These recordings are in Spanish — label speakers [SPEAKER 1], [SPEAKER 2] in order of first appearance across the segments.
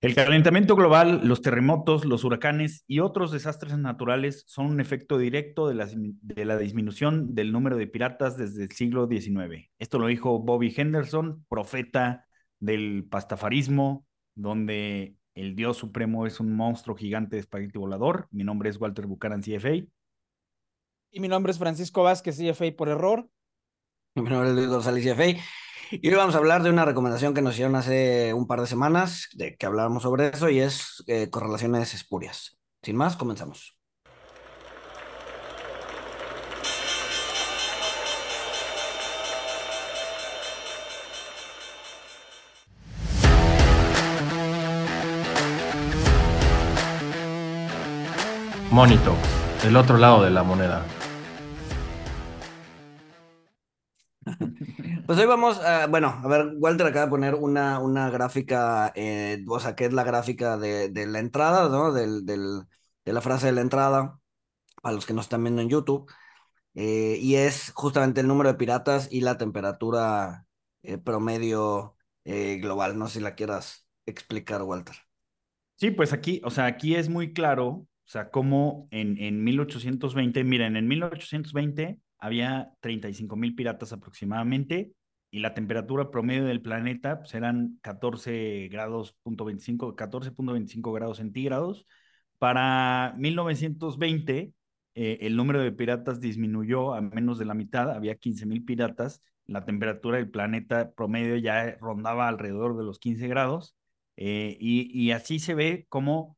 [SPEAKER 1] El calentamiento global, los terremotos, los huracanes y otros desastres naturales son un efecto directo de la, de la, disminución del número de piratas desde el siglo XIX. Esto lo dijo Bobby Henderson, profeta del pastafarismo, donde el dios supremo es un monstruo gigante de espagueti volador. Mi nombre es Walter Buchanan, CFA.
[SPEAKER 2] Y mi nombre es Francisco Vázquez, CFA por error.
[SPEAKER 3] Mi nombre es Luis González, CFA. Y hoy vamos a hablar de una recomendación que nos hicieron hace un par de semanas, de que habláramos sobre eso, y es eh, correlaciones espurias. Sin más, comenzamos.
[SPEAKER 4] Monito, el otro lado de la moneda.
[SPEAKER 3] Pues hoy vamos a, bueno, a ver, Walter acaba de poner una, una gráfica, eh, o sea, que es la gráfica de, la entrada, ¿no? Del, de la frase de la entrada, para los que nos están viendo en YouTube, eh, y es justamente el número de piratas y la temperatura eh, promedio global. No sé si la quieras explicar, Walter.
[SPEAKER 1] Sí, pues aquí, o sea, aquí es muy claro, o sea, como en, en 1820, miren, en 1820 había 35 mil piratas aproximadamente y la temperatura promedio del planeta pues, eran 14 grados, 14.25 grados centígrados. Para 1920, eh, el número de piratas disminuyó a menos de la mitad, había 15 mil piratas, la temperatura del planeta promedio ya rondaba alrededor de los 15 grados, eh, y, así se ve como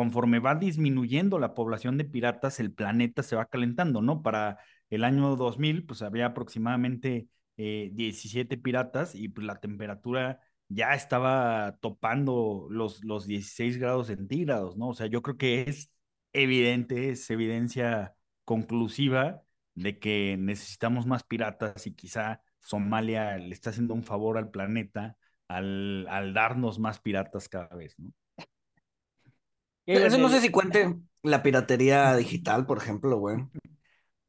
[SPEAKER 1] conforme va disminuyendo la población de piratas, el planeta se va calentando, ¿no? Para el año 2000, pues había aproximadamente 17 eh, piratas y pues la temperatura ya estaba topando los, los 16 grados centígrados, ¿no? O sea, yo creo que es evidente, es evidencia conclusiva de que necesitamos más piratas y quizá Somalia le está haciendo un favor al planeta al, al darnos más piratas cada vez, ¿no?
[SPEAKER 3] Eso no sé si cuente la piratería digital, por ejemplo, güey.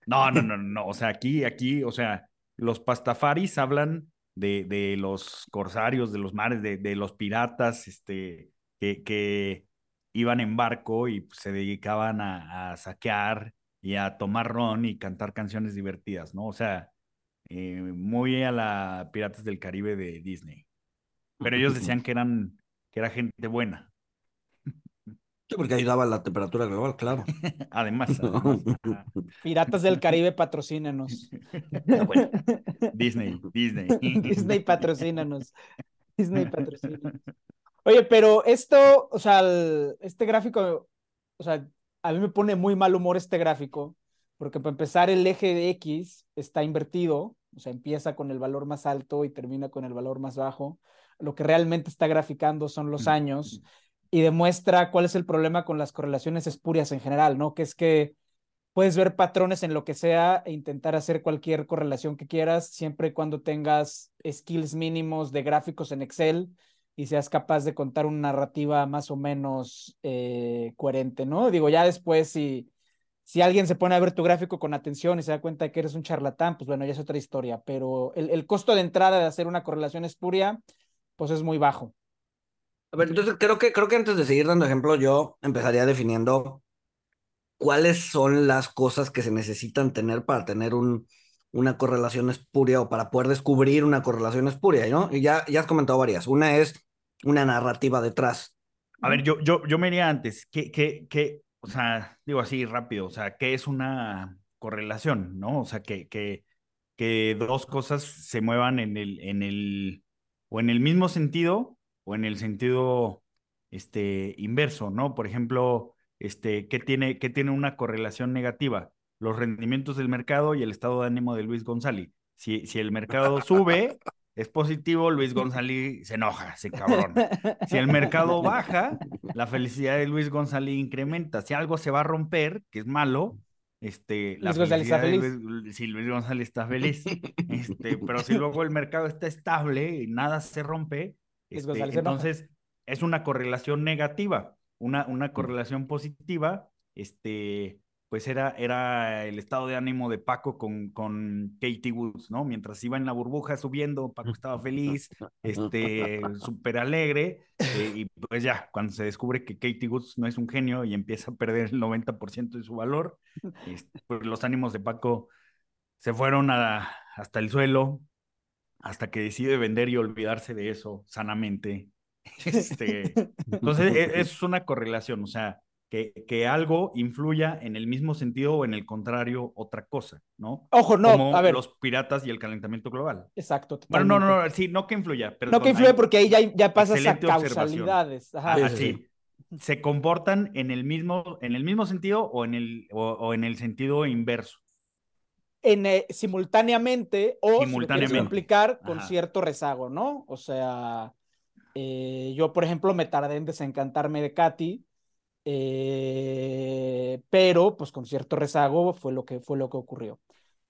[SPEAKER 1] No, no, no, no. O sea, aquí, aquí, o sea, los pastafaris hablan de, de los corsarios, de los mares, de, de los piratas, este, que, que iban en barco y se dedicaban a, a, saquear y a tomar ron y cantar canciones divertidas, ¿no? O sea, eh, muy a la Piratas del Caribe de Disney. Pero ellos decían que eran, que era gente buena
[SPEAKER 3] porque ayudaba a la temperatura global, claro.
[SPEAKER 1] además,
[SPEAKER 2] Piratas del Caribe, patrocínanos.
[SPEAKER 1] Disney, Disney.
[SPEAKER 2] Disney, patrocínanos. Disney, patrocínanos. Oye, pero esto, o sea, este gráfico, o sea, a mí me pone muy mal humor este gráfico, porque para empezar el eje de X está invertido, o sea, empieza con el valor más alto y termina con el valor más bajo. Lo que realmente está graficando son los años y demuestra cuál es el problema con las correlaciones espurias en general, ¿no? Que es que puedes ver patrones en lo que sea e intentar hacer cualquier correlación que quieras, siempre y cuando tengas skills mínimos de gráficos en Excel y seas capaz de contar una narrativa más o menos eh, coherente, ¿no? Digo, ya después si, si alguien se pone a ver tu gráfico con atención y se da cuenta de que eres un charlatán, pues bueno, ya es otra historia, pero el, el costo de entrada de hacer una correlación espuria, pues es muy bajo.
[SPEAKER 3] A ver, entonces creo que, creo que antes de seguir dando ejemplo, yo empezaría definiendo cuáles son las cosas que se necesitan tener para tener un, una correlación espuria o para poder descubrir una correlación espuria, ¿no? Y ya, ya has comentado varias. Una es una narrativa detrás.
[SPEAKER 1] A ver, yo, yo, yo me iría antes. ¿Qué, qué, qué, o sea, digo así rápido, o sea, ¿qué es una correlación, no? O sea, que, que, que dos cosas se muevan en el, en el, o en el mismo sentido o en el sentido este, inverso, ¿no? Por ejemplo, este, ¿qué, tiene, ¿qué tiene una correlación negativa? Los rendimientos del mercado y el estado de ánimo de Luis González. Si, si el mercado sube, es positivo, Luis González se enoja, se cabrón. Si el mercado baja, la felicidad de Luis González incrementa. Si algo se va a romper, que es malo, este,
[SPEAKER 2] la Luis está feliz.
[SPEAKER 1] Luis, si Luis González está feliz, este, pero si luego el mercado está estable y nada se rompe, este, entonces, es una correlación negativa, una, una correlación positiva, este, pues era, era el estado de ánimo de Paco con, con Katie Woods, ¿no? Mientras iba en la burbuja subiendo, Paco estaba feliz, este, súper alegre, eh, y pues ya, cuando se descubre que Katie Woods no es un genio y empieza a perder el 90% de su valor, este, pues los ánimos de Paco se fueron a, hasta el suelo, hasta que decide vender y olvidarse de eso sanamente. Este, entonces, e, es una correlación, o sea, que, algo influya en el mismo sentido o en el contrario otra cosa, ¿no?
[SPEAKER 2] Ojo, no,
[SPEAKER 1] Como
[SPEAKER 2] a ver.
[SPEAKER 1] los piratas y el calentamiento global.
[SPEAKER 2] Exacto.
[SPEAKER 1] Bueno, no, no, no, sí, no que influya.
[SPEAKER 2] no que influya porque ahí ya, ya pasas a causalidades. Ajá.
[SPEAKER 1] Ah, sí. Se comportan en el mismo, en el mismo sentido o en el, o, o en el sentido inverso.
[SPEAKER 2] En, eh, simultáneamente o si
[SPEAKER 1] Simultáneamente.
[SPEAKER 2] complicar con
[SPEAKER 1] Ajá.
[SPEAKER 2] cierto rezago, ¿no? O sea, eh, yo, por ejemplo, me tardé en desencantarme de Katy, eh, pero pues con cierto rezago fue lo que, fue lo que ocurrió.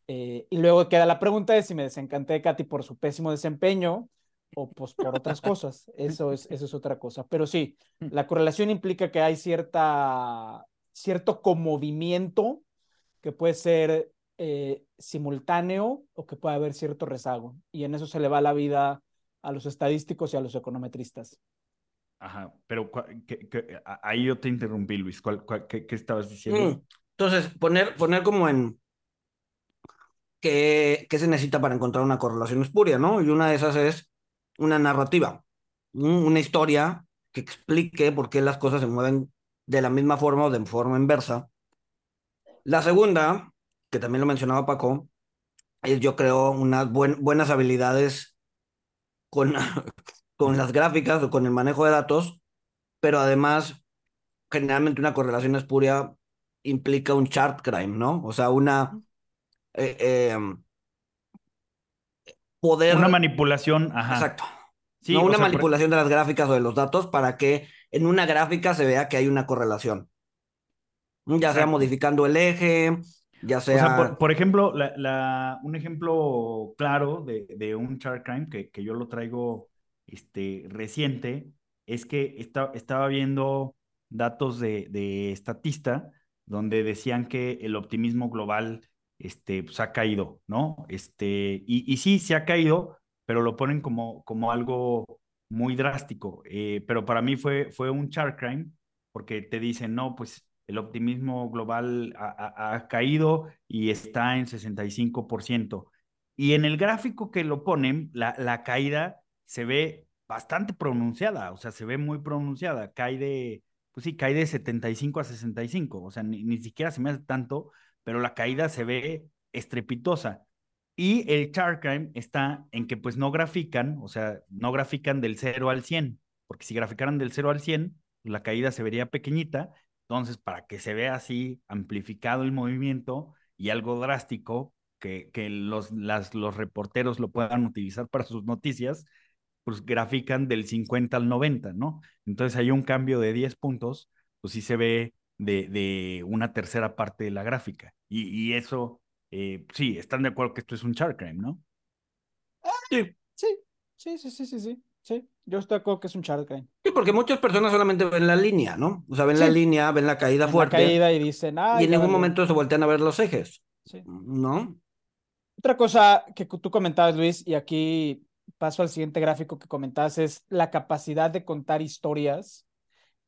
[SPEAKER 2] Y luego queda la pregunta de si me desencanté de Katy por su pésimo desempeño o pues por otras cosas. Eso es, eso es otra cosa. Pero sí, la correlación implica que hay cierta, cierto conmovimiento que puede ser eh, simultáneo o que puede haber cierto rezago. Y en eso se le va la vida a los estadísticos y a los econometristas.
[SPEAKER 1] Ajá, pero que- a- ahí yo te interrumpí, Luis. ¿Cuál, cuál- qué, qué estabas diciendo?
[SPEAKER 3] Mm. Entonces, poner, poner como en qué, qué se necesita para encontrar una correlación espuria, ¿no? Y una de esas es una narrativa, un- una historia que explique por qué las cosas se mueven de la misma forma o de forma inversa. La segunda, que también lo mencionaba Paco, es yo creo unas buen- buenas habilidades con, con las gráficas o con el manejo de datos, pero además generalmente una correlación espuria implica un chart crime, ¿no? O sea, una eh, eh, poder.
[SPEAKER 1] Una manipulación, ajá.
[SPEAKER 3] Exacto.
[SPEAKER 1] Sí,
[SPEAKER 3] no una
[SPEAKER 1] sea, por-
[SPEAKER 3] manipulación de las gráficas o de los datos para que en una gráfica se vea que hay una correlación. Ya sea modificando el eje, ya
[SPEAKER 1] O
[SPEAKER 3] sea.
[SPEAKER 1] sea, por, por ejemplo, la, la- un ejemplo claro de, de un chart crime que, que yo lo traigo este, reciente es que esta- estaba viendo datos de, de Statista donde decían que el optimismo global este, pues, ha caído, ¿no? Este, y, y sí, se ha caído, pero lo ponen como, como algo muy drástico. Eh, pero para mí fue, fue un chart crime porque te dicen, no, pues el optimismo global ha, caído y está en 65%. Y en el gráfico que lo ponen, la, la caída se ve bastante pronunciada, o sea, se ve muy pronunciada, cae de, pues sí, cae de 75 a 65, o sea, ni, ni siquiera se me hace tanto, pero la caída se ve estrepitosa. Y el chart crime está en que pues no grafican, o sea, no grafican del 0 al 100, porque si graficaran del 0 al 100, la caída se vería pequeñita, entonces para que se vea así amplificado el movimiento y algo drástico, que, que los, los reporteros lo puedan utilizar para sus noticias, pues grafican del 50 al 90, ¿no? Entonces hay un cambio de 10 puntos, pues sí se ve de, de una tercera parte de la gráfica. Y, y eso, eh, sí, están de acuerdo que esto es un chart crime, ¿no?
[SPEAKER 3] Sí.
[SPEAKER 2] Sí, sí, sí, sí, sí, sí. sí. Yo estoy de acuerdo que es un chart crime.
[SPEAKER 3] Sí, porque muchas personas solamente ven la línea, ¿no? O sea, ven la
[SPEAKER 2] Sí.
[SPEAKER 3] línea, ven la caída
[SPEAKER 2] En la
[SPEAKER 3] fuerte
[SPEAKER 2] caída y dicen, ah,
[SPEAKER 3] y en ningún momento se voltean a ver los ejes, ¿no?
[SPEAKER 2] Otra cosa que tú comentabas, Luis, y aquí paso al siguiente gráfico que comentabas, es la capacidad de contar historias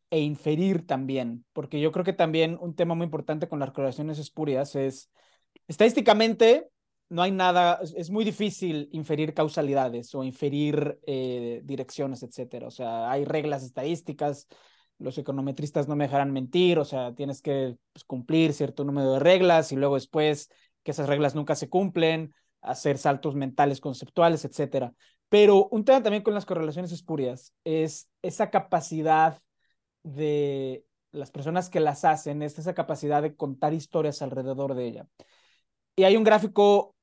[SPEAKER 2] e inferir también, porque yo creo que también un tema muy importante con las correlaciones espurias es, estadísticamente, no hay nada, es, muy difícil inferir causalidades o inferir eh, direcciones, etcétera. O sea, hay reglas estadísticas, los econometristas no me dejarán mentir, o sea, tienes que pues, cumplir cierto número de reglas y luego después que esas reglas nunca se cumplen, hacer saltos mentales conceptuales, etcétera. Pero un tema también con las correlaciones espurias es esa capacidad de las personas que las hacen, es esa capacidad de contar historias alrededor de ella. Y hay un gráfico,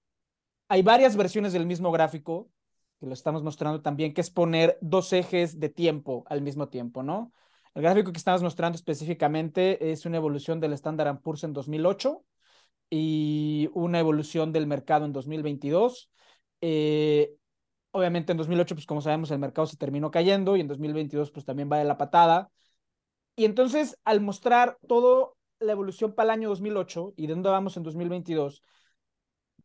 [SPEAKER 2] hay varias versiones del mismo gráfico, que lo estamos mostrando también, que es poner dos ejes de tiempo al mismo tiempo, ¿no? El gráfico que estamos mostrando específicamente es una evolución del Standard Poor's en 2008 y una evolución del mercado en 2022. Eh, obviamente en 2008, pues como sabemos, el mercado se terminó cayendo y en 2022, pues también va de la patada. Y entonces, al mostrar todo la evolución para el año 2008 y de dónde vamos en 2022,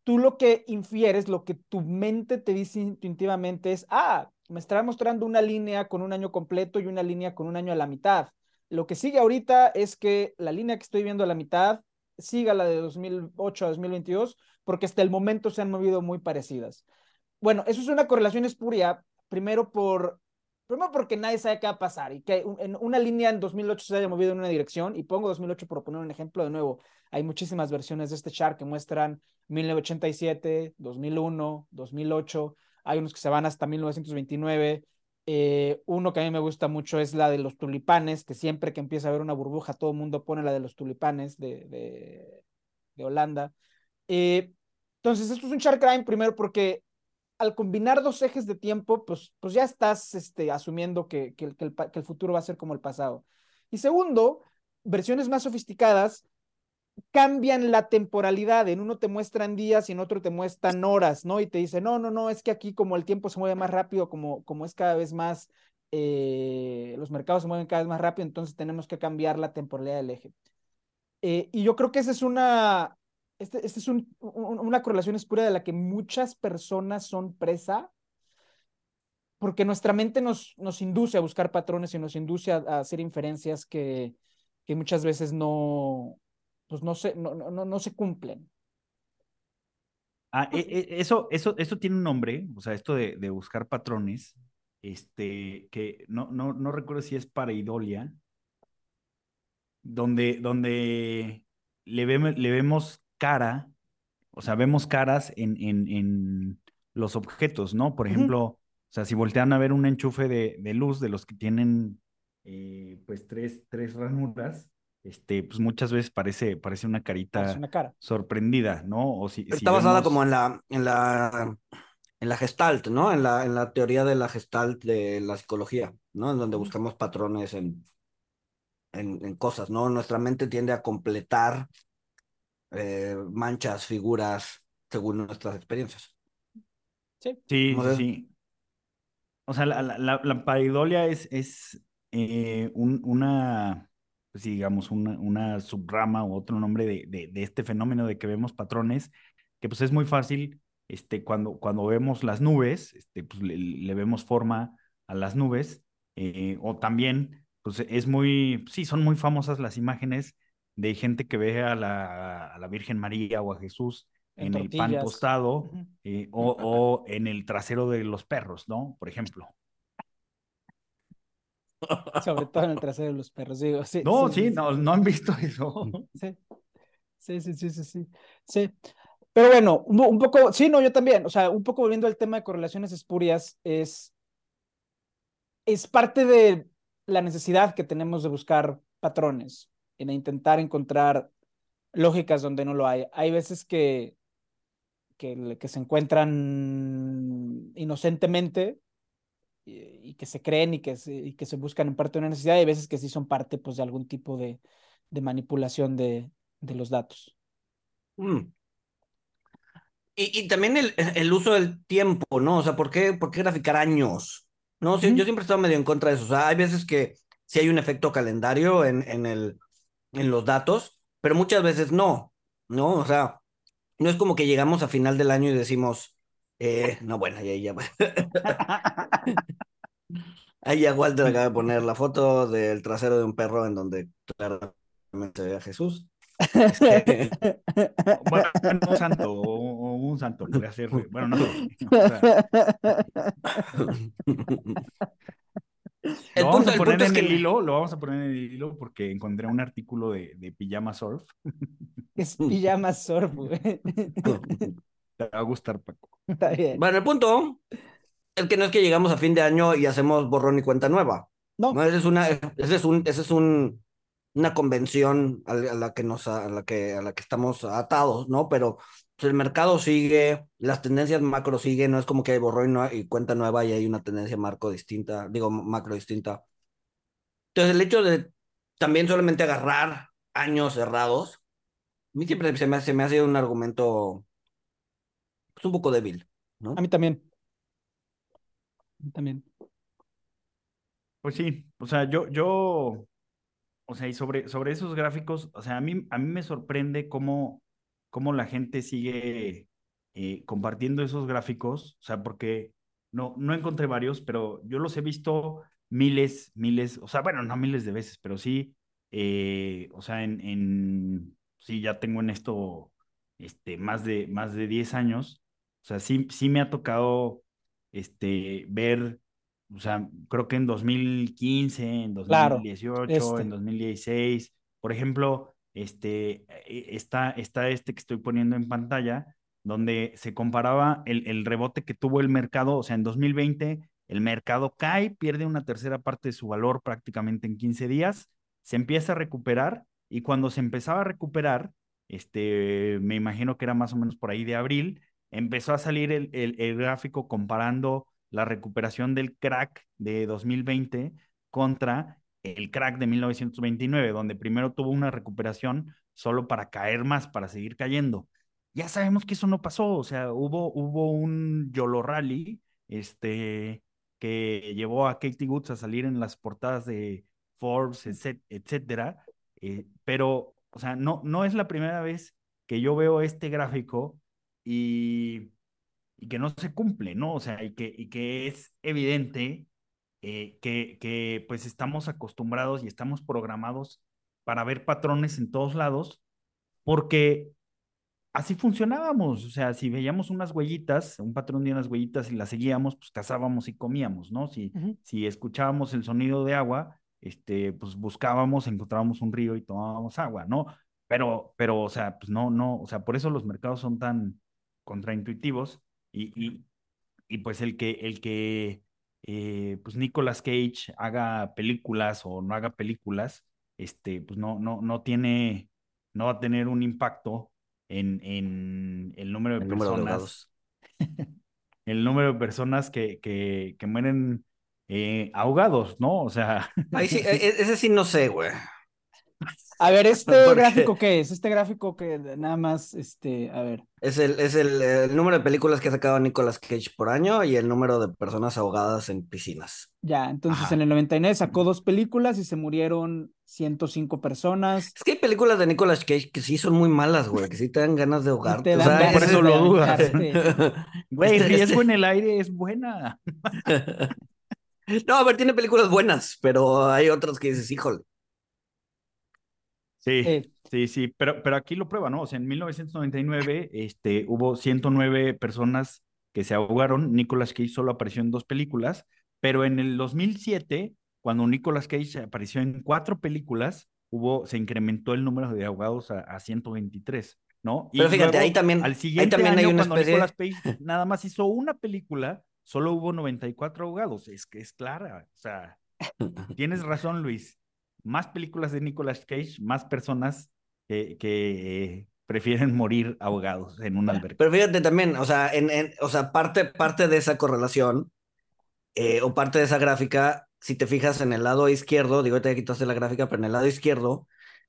[SPEAKER 2] tú lo que infieres, lo que tu mente te dice intuitivamente es, ah, me está mostrando una línea con un año completo y una línea con un año a la mitad. Lo que sigue ahorita es que la línea que estoy viendo a la mitad siga la de 2008 a 2022, porque hasta el momento se han movido muy parecidas. Bueno, eso es una correlación espuria, primero por Primero porque nadie sabe qué va a pasar y que en una línea en 2008 se haya movido en una dirección y pongo 2008 por poner un ejemplo de nuevo. Hay muchísimas versiones de este chart que muestran 1987, 2001, 2008. Hay unos que se van hasta 1929. Eh, uno que a mí me gusta mucho es la de los tulipanes, que siempre que empieza a haber una burbuja, todo el mundo pone la de los tulipanes de, Holanda. Eh, entonces, esto es un chart crime primero porque al combinar dos ejes de tiempo, pues, pues ya estás este, asumiendo que, que, el, que, el, futuro va a ser como el pasado. Y segundo, versiones más sofisticadas cambian la temporalidad. En uno te muestran días y en otro te muestran horas, ¿no? Y te dicen, no, no, no, es que aquí como el tiempo se mueve más rápido, como, como es cada vez más, eh, los mercados se mueven cada vez más rápido, entonces tenemos que cambiar la temporalidad del eje. Eh, y yo creo que esa es una, este, este es una correlación espura de la que muchas personas son presa, porque nuestra mente nos, nos induce a buscar patrones y nos induce a, hacer inferencias que, que, muchas veces no, pues no, se, no, no, no se cumplen.
[SPEAKER 1] Ah, e, e, eso, eso, eso tiene un nombre, o sea, esto de, de buscar patrones, este, que no, no, no recuerdo si es para idolia, donde, donde le, vemos, le vemos cara, o sea, vemos caras en, en, en los objetos, ¿no? Por ejemplo, o sea, si voltean a ver un enchufe de, de luz de los que tienen, eh, pues, tres, tres ranuras, este, pues muchas veces parece, parece una carita
[SPEAKER 2] una cara.
[SPEAKER 1] sorprendida, ¿no? O si,
[SPEAKER 3] Está
[SPEAKER 1] si
[SPEAKER 3] basada
[SPEAKER 1] vemos...
[SPEAKER 3] como en la, en la, en la gestalt, ¿no? En la, en la teoría de la gestalt de la psicología, ¿no? En donde buscamos patrones en, en, en cosas, ¿no? Nuestra mente tiende a completar eh, manchas, figuras, según nuestras experiencias.
[SPEAKER 2] Sí,
[SPEAKER 1] sí, sí. O sea, la, la, la paridolia es, es eh, un, una, pues digamos, una, una subrama o otro nombre de, de, de, este fenómeno de que vemos patrones, que pues es muy fácil, este, cuando, cuando vemos las nubes, este, pues le, le vemos forma a las nubes, eh, o también, pues es muy, sí, son muy famosas las imágenes de gente que ve a la, a la Virgen María o a Jesús en, en el pan tostado eh, o, o, en el trasero de los perros, ¿no? Por ejemplo.
[SPEAKER 2] Sobre todo en el trasero de los perros, digo. Sí,
[SPEAKER 1] no, sí. No, no han visto eso.
[SPEAKER 2] Sí. Sí, sí, sí, sí, sí. sí. Pero bueno, un, un, poco, sí, no, yo también, o sea, un poco volviendo al tema de correlaciones espurias, es, es parte de la necesidad que tenemos de buscar patrones en intentar encontrar lógicas donde no lo hay. Hay veces que, que, que se encuentran inocentemente y, y, que se creen y que se, y que se buscan en parte de una necesidad, y hay veces que sí son parte pues, de algún tipo de, de manipulación de, de, los datos.
[SPEAKER 3] Mm. Y, y, también el, el, uso del tiempo, ¿no? O sea, ¿por qué, por qué graficar años? No, mm. yo siempre he estado medio en contra de eso. O sea, hay veces que sí hay un efecto calendario en, en el, en los datos, pero muchas veces no, ¿no? O sea, no es como que llegamos a final del año y decimos, eh, no, bueno, ya, ya. Ahí ya Walter acaba de poner la foto del trasero de un perro en donde claramente ve a Jesús.
[SPEAKER 1] bueno, un santo, un santo bueno, no. O sea...
[SPEAKER 3] El
[SPEAKER 1] lo
[SPEAKER 3] punto,
[SPEAKER 1] vamos a poner en
[SPEAKER 3] es que...
[SPEAKER 1] el hilo, lo vamos a poner en el hilo porque encontré un artículo de, de Pijama Surf.
[SPEAKER 2] Es Pijama Surf, güey.
[SPEAKER 1] Te va a gustar, Paco.
[SPEAKER 2] Está bien.
[SPEAKER 3] Bueno, el punto es que no es que llegamos a fin de año y hacemos borrón y cuenta nueva.
[SPEAKER 2] No.
[SPEAKER 3] no ese es una, ese es un, ese es un, una convención a la que nos, a la que, a la que estamos atados, ¿no? Pero pues, el mercado sigue, las tendencias macro siguen, no es como que hay borrón y, y cuenta nueva y hay una tendencia macro distinta, digo, macro distinta. Entonces, el hecho de también solamente agarrar años cerrados, a mí siempre se me, se me ha sido un argumento pues, un poco débil, ¿no?
[SPEAKER 2] A mí también. A mí también.
[SPEAKER 1] Pues sí, o sea, yo, yo, o sea, y sobre, sobre esos gráficos, o sea, a mí, a mí me sorprende cómo, cómo la gente sigue eh, compartiendo esos gráficos, o sea, porque no, no encontré varios, pero yo los he visto miles, miles, o sea, bueno, no miles de veces, pero sí, eh, o sea, en, en, sí, ya tengo en esto este, más, de, más de 10 años, o sea, sí, sí me ha tocado este, ver o sea, creo que en 2015, en 2018,
[SPEAKER 2] este.
[SPEAKER 1] en 2016, por ejemplo, este, e, está, está este que estoy poniendo en pantalla, donde se comparaba el, el rebote que tuvo el mercado, o sea, en 2020 el mercado cae, pierde una tercera parte de su valor prácticamente en 15 días, se empieza a recuperar y cuando se empezaba a recuperar, este, me imagino que era más o menos por ahí de abril, empezó a salir el, el, el gráfico comparando la recuperación del crack de 2020 contra el crack de 1929, donde primero tuvo una recuperación solo para caer más, para seguir cayendo. Ya sabemos que eso no pasó, o sea, hubo, hubo un YOLO Rally este, que llevó a Katie Woods a salir en las portadas de Forbes, etcétera, eh, pero, o sea, no, no es la primera vez que yo veo este gráfico y y que no se cumple, ¿no? O sea, y que, y que es evidente eh, que, que pues estamos acostumbrados y estamos programados para ver patrones en todos lados, porque así funcionábamos, o sea, si veíamos unas huellitas, un patrón de unas huellitas y las seguíamos, pues cazábamos y comíamos, ¿no? Si, uh -huh. si escuchábamos el sonido de agua, este, pues buscábamos, encontrábamos un río y tomábamos agua, ¿no? Pero, pero, o sea, pues no, no, o sea, por eso los mercados son tan contraintuitivos y, y, y pues el que, el que eh, pues Nicolas Cage haga películas o no haga películas, este, pues no, no, no tiene, no va a tener un impacto en, en el número de
[SPEAKER 3] el
[SPEAKER 1] personas.
[SPEAKER 3] Número de
[SPEAKER 1] el número de personas que, que, que mueren eh, ahogados, ¿no? O sea.
[SPEAKER 3] Ahí sí, e, ese sí no sé, güey.
[SPEAKER 2] A ver, ¿este gráfico qué es? Este gráfico que nada más, este, a ver.
[SPEAKER 3] Es el, es el, el, número de películas que ha sacado Nicolas Cage por año y el número de personas ahogadas en piscinas.
[SPEAKER 2] Ya, entonces Ajá. en el 99 sacó dos películas y se murieron 105 personas.
[SPEAKER 3] Es que hay películas de Nicolas Cage que sí son muy malas, güey, que sí te dan ganas de ahogarte.
[SPEAKER 1] O sea, por eso lo dudas. Güey, este, riesgo este... en el aire es buena.
[SPEAKER 3] no, a ver, tiene películas buenas, pero hay otras que dices, híjole.
[SPEAKER 1] Sí, eh. sí, sí, pero, pero aquí lo prueba, ¿no? O sea, en 1999 este, hubo 109 personas que se ahogaron. Nicolas Cage solo apareció en dos películas, pero en el 2007, cuando Nicolas Cage apareció en cuatro películas, hubo, se incrementó el número de ahogados a, a 123, ¿no?
[SPEAKER 3] Y pero fíjate,
[SPEAKER 1] luego,
[SPEAKER 3] ahí también,
[SPEAKER 1] al siguiente
[SPEAKER 3] ahí también
[SPEAKER 1] año,
[SPEAKER 3] hay una
[SPEAKER 1] cuando
[SPEAKER 3] especie...
[SPEAKER 1] Nicolas Cage nada más hizo una película, solo hubo 94 ahogados. Es que es clara, o sea, tienes razón, Luis más películas de Nicolas Cage, más personas que, que eh, prefieren morir ahogados en un albergue.
[SPEAKER 3] Pero fíjate también, o sea, en, en, o sea parte, parte de esa correlación eh, o parte de esa gráfica, si te fijas en el lado izquierdo, digo, te quitaste la gráfica, pero en el lado izquierdo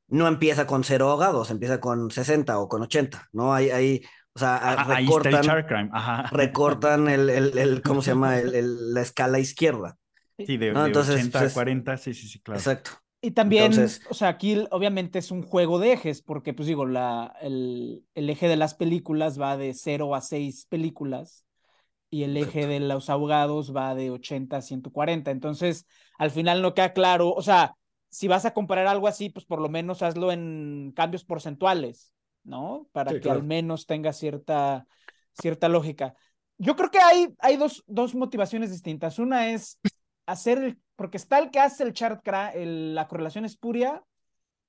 [SPEAKER 3] no empieza con cero ahogados, empieza con 60 o con 80, ¿no? Hay, hay o sea,
[SPEAKER 1] Ajá,
[SPEAKER 3] recortan, Ajá. recortan el, el, el, ¿cómo se llama? El, el, la escala izquierda.
[SPEAKER 1] Sí, de, ¿no? de Entonces, 80 pues, a 40, sí, sí, sí, claro.
[SPEAKER 3] Exacto.
[SPEAKER 2] Y también, Entonces, o sea, aquí obviamente es un juego de ejes, porque pues digo, la, el, el eje de las películas va de 0 a 6 películas y el eje de los abogados va de 80 a 140. Entonces, al final no queda claro, o sea, si vas a comparar algo así, pues por lo menos hazlo en cambios porcentuales, ¿no? Para sí, que claro. al menos tenga cierta, cierta lógica. Yo creo que hay, hay dos, dos motivaciones distintas. Una es hacer el porque está el que hace el chart, el, la correlación espuria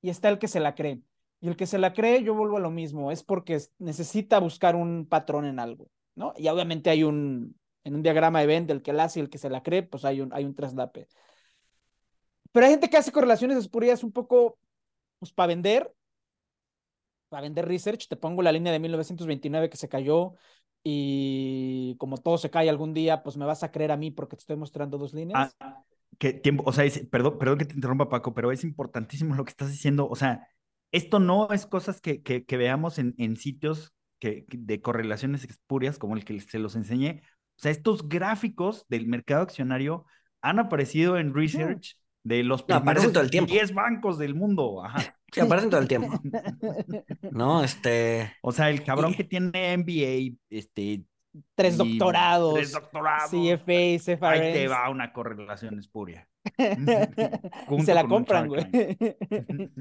[SPEAKER 2] y está el que se la cree. Y el que se la cree, yo vuelvo a lo mismo, es porque necesita buscar un patrón en algo, ¿no? Y obviamente hay un, en un diagrama de Venn del que la hace y el que se la cree, pues hay un, hay un traslape. Pero hay gente que hace correlaciones espurias un poco, pues para vender, para vender research, te pongo la línea de 1929 que se cayó y como todo se cae algún día, pues me vas a creer a mí porque te estoy mostrando dos líneas.
[SPEAKER 1] Ah que tiempo, o sea, es, perdón, perdón que te interrumpa, Paco, pero es importantísimo lo que estás diciendo. O sea, esto no es cosas que, que, que veamos en, en sitios que, de correlaciones espurias como el que se los enseñé. O sea, estos gráficos del mercado accionario han aparecido en research de los
[SPEAKER 3] No, aparecen
[SPEAKER 1] primeros
[SPEAKER 3] todo el tiempo.
[SPEAKER 1] 10 bancos del mundo. Ajá.
[SPEAKER 3] Sí, aparecen todo el tiempo. No, este.
[SPEAKER 1] O sea, el cabrón
[SPEAKER 3] Y-
[SPEAKER 1] que tiene MBA, este.
[SPEAKER 2] Tres
[SPEAKER 1] y
[SPEAKER 2] doctorados.
[SPEAKER 1] Tres doctorados.
[SPEAKER 2] CFA,
[SPEAKER 1] Ahí te va una correlación espuria.
[SPEAKER 2] y se la compran, güey.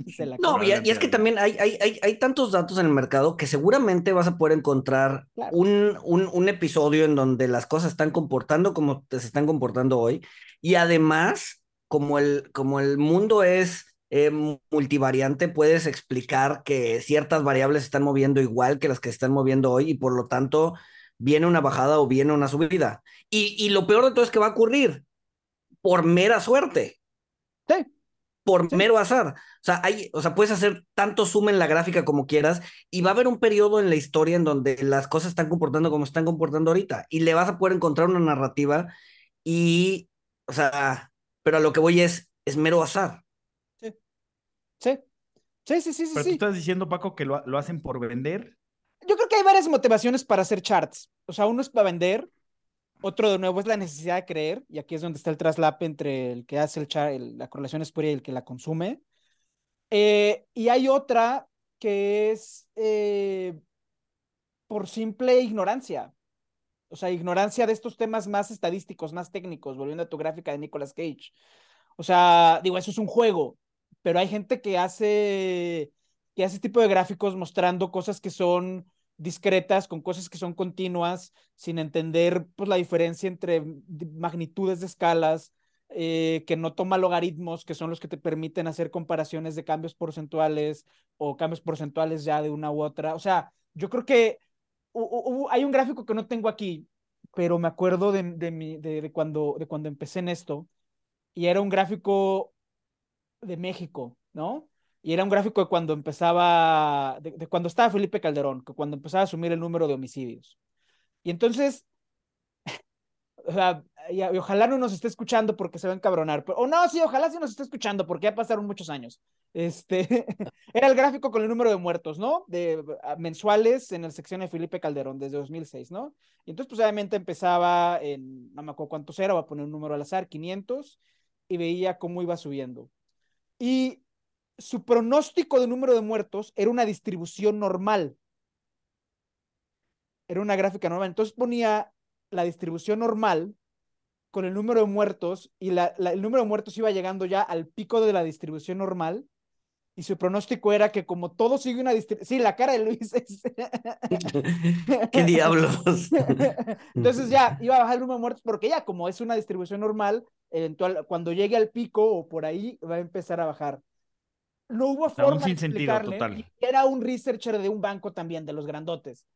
[SPEAKER 2] Y se la
[SPEAKER 3] No,
[SPEAKER 2] compran.
[SPEAKER 3] y, y es que también hay, hay, hay, hay tantos datos en el mercado que seguramente vas a poder encontrar
[SPEAKER 2] Claro.
[SPEAKER 3] un, un, un episodio en donde las cosas están comportando como te- se están comportando hoy. Y además, como el, como el mundo es eh, multivariante, puedes explicar que ciertas variables se están moviendo igual que las que se están moviendo hoy y por lo tanto viene una bajada o viene una subida. Y, y lo peor de todo es que va a ocurrir por mera suerte
[SPEAKER 2] Sí.
[SPEAKER 3] por
[SPEAKER 2] Sí.
[SPEAKER 3] mero azar. O sea, hay, o sea, puedes hacer tanto zoom en la gráfica como quieras y va a haber un periodo en la historia en donde las cosas están comportando como están comportando ahorita y le vas a poder encontrar una narrativa y, o sea, pero a lo que voy es, es mero azar.
[SPEAKER 2] Sí. Sí, sí, sí, sí,
[SPEAKER 1] Pero tú
[SPEAKER 2] sí.
[SPEAKER 1] estás diciendo, Paco, que lo, lo hacen por vender.
[SPEAKER 2] Yo creo que hay varias motivaciones para hacer charts. O sea, uno es para vender, otro de nuevo es la necesidad de creer, y aquí es donde está el traslape entre el que hace el chart, la correlación espuria y el que la consume. Eh, y hay otra que es eh, por simple ignorancia. O sea, ignorancia de estos temas más estadísticos, más técnicos, volviendo a tu gráfica de Nicolas Cage. O sea, digo, eso es un juego, pero hay gente que hace, que hace este tipo de gráficos mostrando cosas que son discretas, con cosas que son continuas, sin entender pues, la diferencia entre magnitudes de escalas, eh, que no toma logaritmos, que son los que te permiten hacer comparaciones de cambios porcentuales o cambios porcentuales ya de una u otra. O sea, yo creo que hay un gráfico que no tengo aquí, pero me acuerdo de, de cuando, de cuando empecé en esto, y era un gráfico de México, ¿no? Y era un gráfico de cuando empezaba, de, de cuando estaba Felipe Calderón, que cuando empezaba a asumir el número de homicidios. Y entonces, o sea, y, y ojalá no nos esté escuchando porque se va a encabronar, o no, sí, ojalá sí nos esté escuchando porque ya pasaron muchos años. Este, era el gráfico con el número de muertos, ¿no? De mensuales en la sección de Felipe Calderón desde 2006, ¿no? Y entonces, pues obviamente empezaba en, no me acuerdo cuántos era, voy a poner un número al azar, 500, y veía cómo iba subiendo. Y su pronóstico de número de muertos era una distribución normal. Era una gráfica normal. Entonces ponía la distribución normal con el número de muertos y la, la, el número de muertos iba llegando ya al pico de la distribución normal y su pronóstico era que como todo sigue una distribución, sí, la cara de Luis es...
[SPEAKER 3] ¿Qué diablos?
[SPEAKER 2] Entonces ya iba a bajar el número de muertos porque ya como es una distribución normal, eventual, cuando llegue al pico o por ahí va a empezar a bajar. No hubo forma
[SPEAKER 1] sin
[SPEAKER 2] de
[SPEAKER 1] sentido
[SPEAKER 2] explicarle,
[SPEAKER 1] total.
[SPEAKER 2] y era un researcher de un banco también, de los grandotes.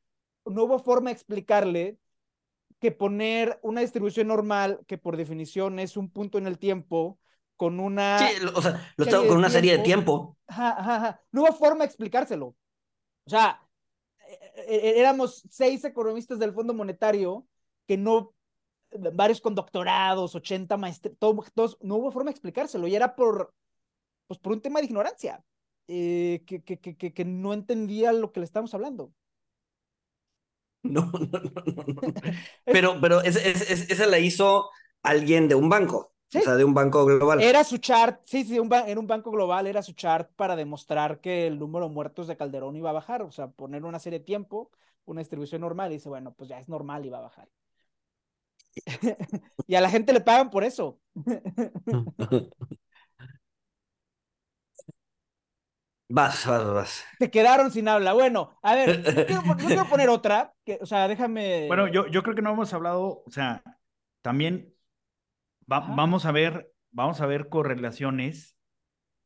[SPEAKER 2] No hubo forma de explicarle que poner una distribución normal, que por definición es un punto en el tiempo, con una...
[SPEAKER 3] Sí, o sea, lo
[SPEAKER 2] de
[SPEAKER 3] con una serie de
[SPEAKER 2] tiempo.
[SPEAKER 3] tiempo.
[SPEAKER 2] Ajá, ajá, ajá. No hubo forma de explicárselo. O sea, eh, eh, éramos seis economistas del Fondo Monetario que no, varios con doctorados, 80 maestrías, todo, todos, no hubo forma de explicárselo y era por, pues por un tema de ignorancia, eh, que, que, que, que, no entendía lo que le estamos hablando.
[SPEAKER 3] No, no, no, no. no. Pero, pero es, es, es, esa la hizo alguien de un banco.
[SPEAKER 2] Sí.
[SPEAKER 3] O sea, de un banco global.
[SPEAKER 2] Era su chart, sí, sí, un en un banco global era su chart para demostrar que el número de muertos de Calderón iba a bajar, o sea, poner una serie de tiempo, una distribución normal, y dice, bueno, pues ya es normal y va a bajar. y a la gente le pagan por eso.
[SPEAKER 3] Vas, vas, vas.
[SPEAKER 2] Se quedaron sin habla. Bueno, a ver, yo quiero, yo quiero poner otra, que, o sea, déjame.
[SPEAKER 1] Bueno, yo, yo creo que no hemos hablado, o sea, también va, vamos a ver, vamos a ver correlaciones,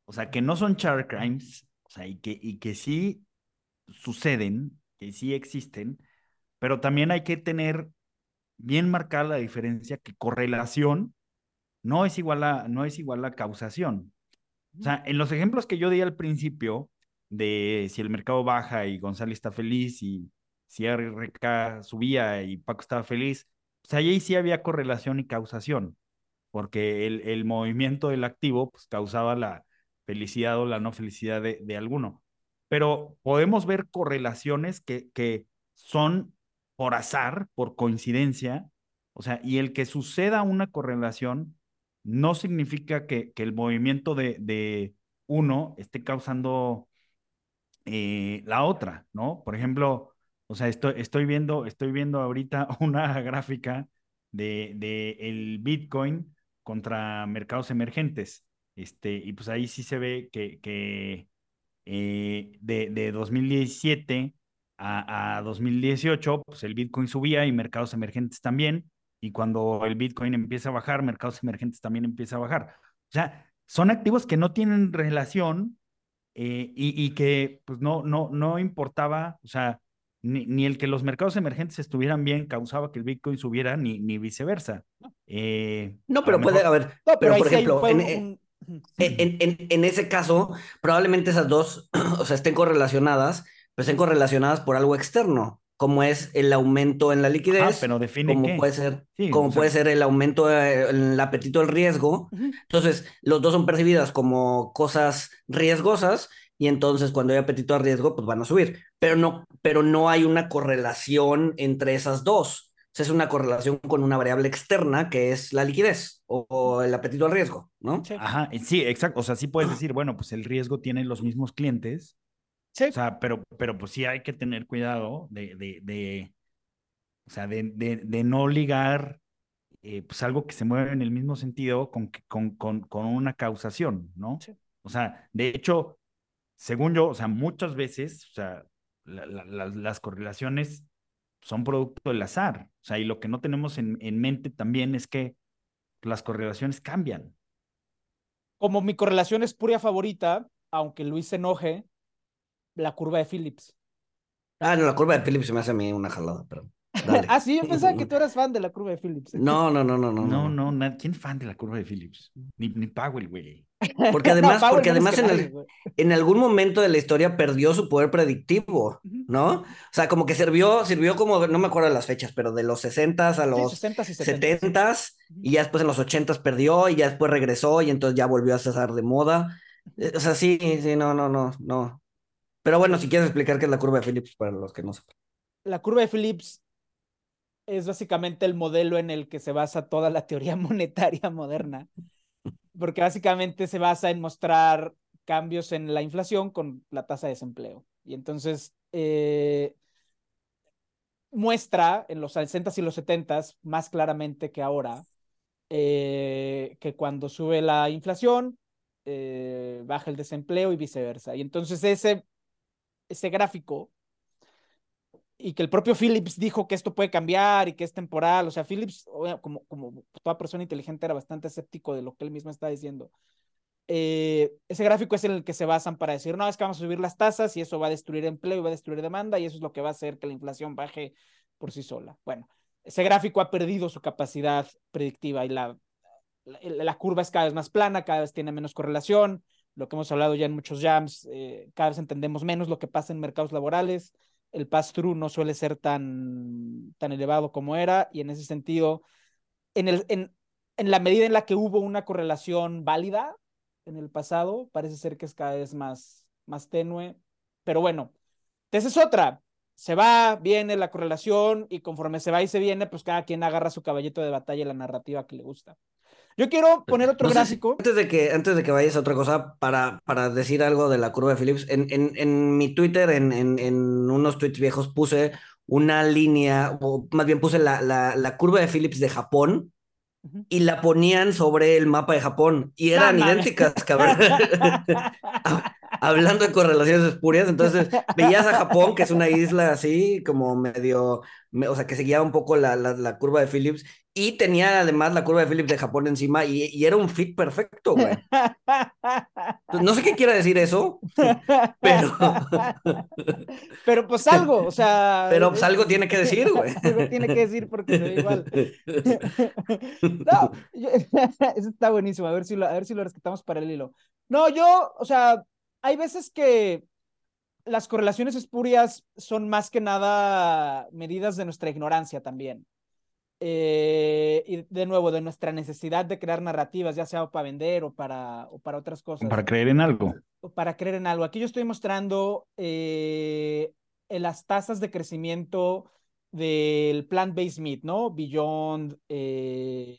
[SPEAKER 1] o sea, que no son char crimes, o sea, y que, y que sí suceden, que sí existen, pero también hay que tener bien marcada la diferencia que correlación no es igual a, no es igual a causación. O sea, en los ejemplos que yo di al principio de si el mercado baja y Gonzalo está feliz y si RK subía y Paco estaba feliz, sea, ahí sí había correlación y causación, porque el, el movimiento del activo pues, causaba la felicidad o la no felicidad de, de alguno. Pero podemos ver correlaciones que, que son por azar, por coincidencia, o sea, y el que suceda una correlación no significa que, el movimiento de, uno esté causando eh, la otra, ¿no? Por ejemplo, o sea, estoy, viendo, estoy viendo ahorita una gráfica de, el Bitcoin contra mercados emergentes. Este, y pues ahí sí se ve que, eh, de, de 2017 a, a 2018, pues el Bitcoin subía y mercados emergentes también. Y cuando el Bitcoin empieza a bajar, mercados emergentes también empieza a bajar. O sea, son activos que no tienen relación eh, y, y, que pues no, no, no importaba, o sea, ni, ni, el que los mercados emergentes estuvieran bien causaba que el Bitcoin subiera, ni, ni viceversa. Eh,
[SPEAKER 3] no, pero puede haber, no, pero, pero por ejemplo, sí en, un... en, en, en, ese caso, probablemente esas dos, o sea, estén correlacionadas, pues estén correlacionadas por algo externo como es el aumento en la liquidez, Ajá,
[SPEAKER 1] pero define
[SPEAKER 3] como
[SPEAKER 1] qué.
[SPEAKER 3] puede ser, sí, como o sea, puede ser el aumento en el apetito del riesgo. Uh -huh. Entonces, los dos son percibidas como cosas riesgosas y entonces cuando hay apetito a riesgo, pues van a subir. Pero no, pero no hay una correlación entre esas dos. O sea, es una correlación con una variable externa que es la liquidez o, o el apetito al riesgo, ¿no?
[SPEAKER 1] Sí. Ajá, sí, exacto. O sea, sí puedes decir, bueno, pues el riesgo tiene los mismos clientes, Sí. O sea, pero, pero pues sí hay que tener cuidado de, de, de o sea, de, de, de, no ligar eh, pues algo que se mueve en el mismo sentido con, con, con, con una causación, ¿no? Sí. O sea, de hecho, según yo, o sea, muchas veces, o sea, la, la, la, las correlaciones son producto del azar. O sea, y lo que no tenemos en, en mente también es que las correlaciones cambian.
[SPEAKER 2] Como mi correlación espuria favorita, aunque Luis se enoje, la curva de Phillips.
[SPEAKER 3] Ah, no, la curva de Phillips se me hace a mí una jalada, pero. Dale.
[SPEAKER 2] ah, sí, yo pensaba que tú eras fan de la curva de Phillips.
[SPEAKER 3] No, no, no, no, no.
[SPEAKER 1] No, no, no. ¿quién es fan de la curva de Phillips? Ni, ni Powell, güey.
[SPEAKER 3] Porque además, no, porque además en, el, en, algún momento de la historia perdió su poder predictivo, ¿no? O sea, como que sirvió, sirvió como, no me acuerdo de las fechas, pero de los 60s a los
[SPEAKER 2] sí, 60s y
[SPEAKER 3] 70s, 70s y ya después en los 80s perdió y ya después regresó y entonces ya volvió a cesar de moda. O sea, sí, sí, no, no, no, no. Pero bueno, si quieres explicar qué es la curva de Phillips para los que no sepan.
[SPEAKER 2] La curva de Phillips es básicamente el modelo en el que se basa toda la teoría monetaria moderna, porque básicamente se basa en mostrar cambios en la inflación con la tasa de desempleo. Y entonces eh, muestra en los 60s y los 70s más claramente que ahora eh, que cuando sube la inflación, eh, baja el desempleo y viceversa. Y entonces ese ese gráfico y que el propio Phillips dijo que esto puede cambiar y que es temporal. O sea, Phillips, como, como toda persona inteligente, era bastante escéptico de lo que él mismo está diciendo. Eh, ese gráfico es en el que se basan para decir, no, es que vamos a subir las tasas y eso va a destruir empleo y va a destruir demanda y eso es lo que va a hacer que la inflación baje por sí sola. Bueno, ese gráfico ha perdido su capacidad predictiva y la, la, la curva es cada vez más plana, cada vez tiene menos correlación lo que hemos hablado ya en muchos jams, eh, cada vez entendemos menos lo que pasa en mercados laborales, el pass-through no suele ser tan, tan elevado como era, y en ese sentido, en, el, en, en la medida en la que hubo una correlación válida en el pasado, parece ser que es cada vez más, más tenue, pero bueno, esa es otra, se va, viene la correlación, y conforme se va y se viene, pues cada quien agarra su caballito de batalla y la narrativa que le gusta. Yo quiero poner otro no gráfico.
[SPEAKER 3] Antes, de que, antes de que vayas a otra cosa, para, para decir algo de la curva de Phillips, en, en, en mi Twitter, en, en, en, unos tweets viejos, puse una línea, o más bien puse la, la, la curva de Phillips de Japón, y la ponían sobre el mapa de Japón, y eran idénticas, cabrón. Hablando de correlaciones espurias, entonces veías a Japón, que es una isla así, como medio, o sea, que seguía un poco la, la, la curva de Phillips, y tenía además la curva de Phillips de Japón encima y, y era un fit perfecto, güey. No sé qué quiere decir eso, pero...
[SPEAKER 2] pero pues algo, o sea...
[SPEAKER 3] Pero pues algo tiene que decir, güey.
[SPEAKER 2] tiene que decir porque se ve igual. no, yo... eso está buenísimo, a ver, si lo, a ver si lo rescatamos para el hilo. No, yo, o sea, hay veces que las correlaciones espurias son más que nada medidas de nuestra ignorancia también. Eh, y de nuevo, de nuestra necesidad de crear narrativas, ya sea para vender o para, o para otras cosas.
[SPEAKER 1] Para creer en algo.
[SPEAKER 2] O para creer en algo. Aquí yo estoy mostrando eh, las tasas de crecimiento del plant-based meat, ¿no? Beyond, eh,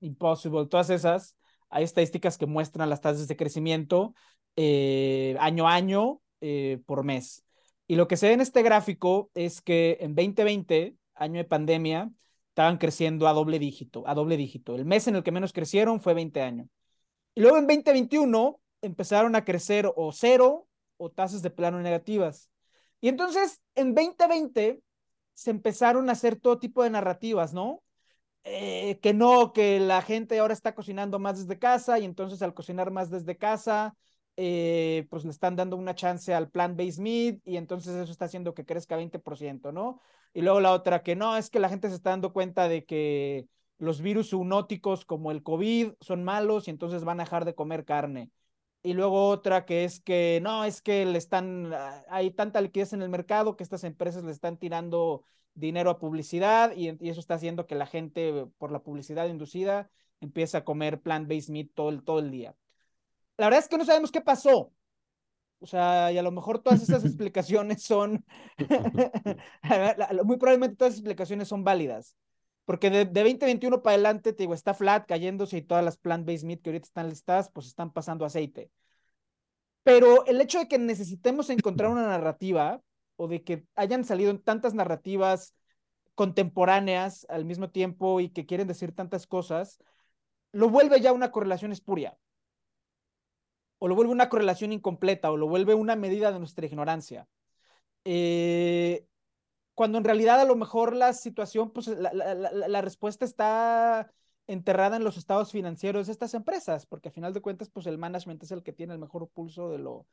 [SPEAKER 2] Impossible, todas esas, hay estadísticas que muestran las tasas de crecimiento eh, año a año eh, por mes. Y lo que se ve en este gráfico es que en 2020, año de pandemia, estaban creciendo a doble dígito, a doble dígito. El mes en el que menos crecieron fue 20 años. Y luego en 2021 empezaron a crecer o cero o tasas de plano negativas. Y entonces en 2020 se empezaron a hacer todo tipo de narrativas, ¿no? Eh, que no, que la gente ahora está cocinando más desde casa y entonces al cocinar más desde casa, eh, pues le están dando una chance al plant-based meat y entonces eso está haciendo que crezca 20%, ¿no? Y luego la otra que no, es que la gente se está dando cuenta de que los virus zoonóticos como el COVID son malos y entonces van a dejar de comer carne. Y luego otra que es que no, es que le están, ah, hay tanta liquidez en el mercado que estas empresas le están tirando dinero a publicidad y, y eso está haciendo que la gente por la publicidad inducida empiece a comer plant-based meat todo el, todo el día la verdad es que no sabemos qué pasó. O sea, y a lo mejor todas esas explicaciones son, muy probablemente todas esas explicaciones son válidas. Porque de, de 2021 para adelante, te digo, está flat cayéndose y todas las plant-based meat que ahorita están listadas, pues están pasando aceite. Pero el hecho de que necesitemos encontrar una narrativa o de que hayan salido tantas narrativas contemporáneas al mismo tiempo y que quieren decir tantas cosas, lo vuelve ya una correlación espuria o lo vuelve una correlación incompleta o lo vuelve una medida de nuestra ignorancia. Eh, cuando en realidad a lo mejor la situación, pues la, la, la, respuesta está enterrada en los estados financieros de estas empresas, porque a final de cuentas, pues el management es el que tiene el mejor pulso de lo,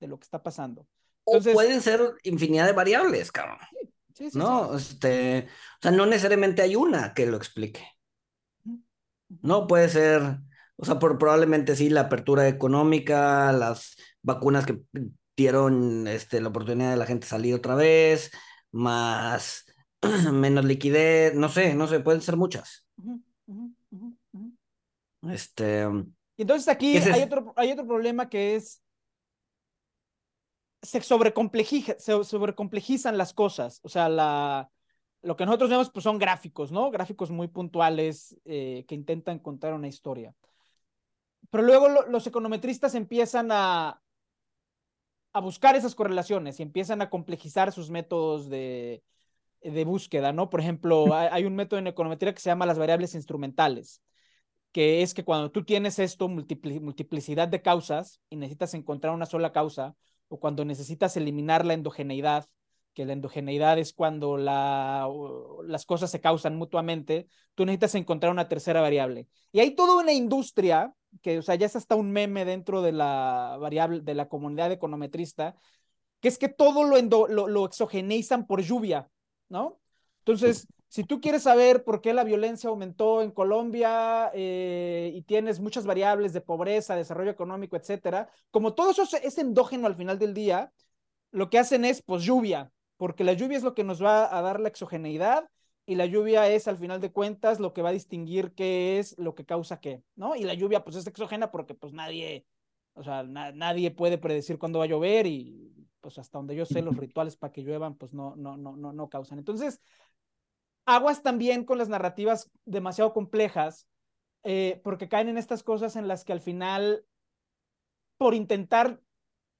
[SPEAKER 2] de lo que está pasando.
[SPEAKER 3] Entonces, o pueden ser infinidad de variables, cabrón. Sí, sí, no, este, o sea, no necesariamente hay una que lo explique. No puede ser o sea, por, probablemente sí, la apertura económica, las vacunas que dieron este, la oportunidad de la gente salir otra vez, más menos liquidez, no sé, no sé, pueden ser muchas. Este.
[SPEAKER 2] Y entonces aquí hay, otro, hay otro problema que es se sobrecomplejizan, se sobrecomplejizan las cosas. O sea, la, lo que nosotros vemos pues, son gráficos, ¿no? Gráficos muy puntuales eh, que intentan contar una historia. Pero luego los econometristas empiezan a, a buscar esas correlaciones y empiezan a complejizar sus métodos de, de búsqueda, ¿no? Por ejemplo, hay, un método en econometría que se llama las variables instrumentales, que es que cuando tú tienes esto, multiplicidad de causas y necesitas encontrar una sola causa, o cuando necesitas eliminar la endogeneidad, que la endogeneidad es cuando la, las cosas se causan mutuamente, tú necesitas encontrar una tercera variable. Y hay toda una industria que, o sea, ya es hasta un meme dentro de la variable, de la comunidad econometrista, que es que todo lo, lo, lo exogenizan por lluvia, ¿no? Entonces, si tú quieres saber por qué la violencia aumentó en Colombia eh, y tienes muchas variables de pobreza, desarrollo económico, etcétera, como todo eso es endógeno al final del día, lo que hacen es, pues, lluvia, porque la lluvia es lo que nos va a dar la exogeneidad y la lluvia es al final de cuentas lo que va a distinguir qué es lo que causa qué, ¿no? Y la lluvia pues es exógena porque pues nadie, o sea, nadie puede predecir cuándo va a llover y pues hasta donde yo sé los rituales para que lluevan pues no, no, no, no, no causan. Entonces, aguas también con las narrativas demasiado complejas eh, porque caen en estas cosas en las que al final, por intentar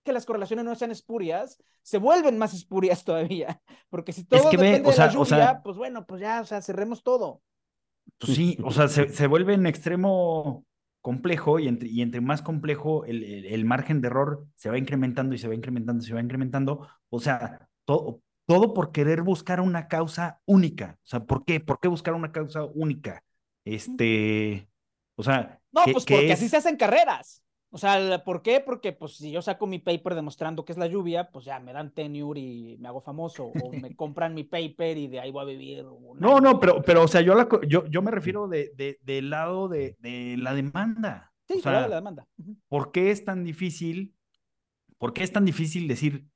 [SPEAKER 2] que las correlaciones no sean espurias, se vuelven más espurias todavía. Porque si todo depende de la lluvia, pues bueno, pues ya, o sea, cerremos todo.
[SPEAKER 1] Pues sí, o sea, se, vuelve en extremo complejo y entre, y entre más complejo el, el, margen de error se va incrementando y se va incrementando y se va incrementando. O sea, todo, todo por querer buscar una causa única. O sea, ¿por qué? ¿Por qué buscar una causa única? Este, o sea...
[SPEAKER 2] No, pues porque así se hacen carreras. O sea, ¿por qué? Porque pues si yo saco mi paper demostrando que es la lluvia, pues ya me dan tenure y me hago famoso, o me compran mi paper y de ahí voy a vivir.
[SPEAKER 1] No, no, pero, pero o sea, yo, la, yo, yo me refiero de, de, del lado de, de, la demanda.
[SPEAKER 2] Sí,
[SPEAKER 1] o sea,
[SPEAKER 2] lado de la demanda.
[SPEAKER 1] ¿Por qué es tan difícil? ¿Por qué es tan difícil decir,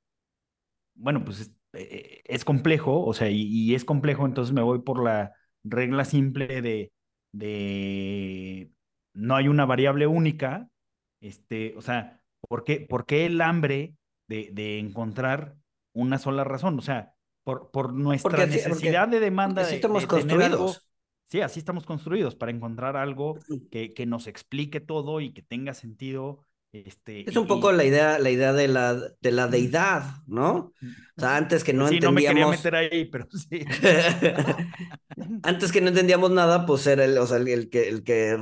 [SPEAKER 1] bueno, pues es, eh, es complejo, o sea, y, y, es complejo, entonces me voy por la regla simple de, de no hay una variable única, este, o sea, ¿por qué, por qué el hambre de, de, encontrar una sola razón? O sea, por, por nuestra necesidad de demanda de,
[SPEAKER 3] estamos construidos.
[SPEAKER 1] Sí, así estamos construidos, para encontrar algo que, que nos explique todo y que tenga sentido. Este,
[SPEAKER 3] Es un
[SPEAKER 1] y-
[SPEAKER 3] poco la idea, la idea de la, de la deidad, ¿no? O sea, antes que no
[SPEAKER 1] sí, no me quería
[SPEAKER 3] entendíamos.
[SPEAKER 1] meter ahí, pero sí.
[SPEAKER 3] Antes que no entendíamos nada, pues era el, o sea, el, el que, el que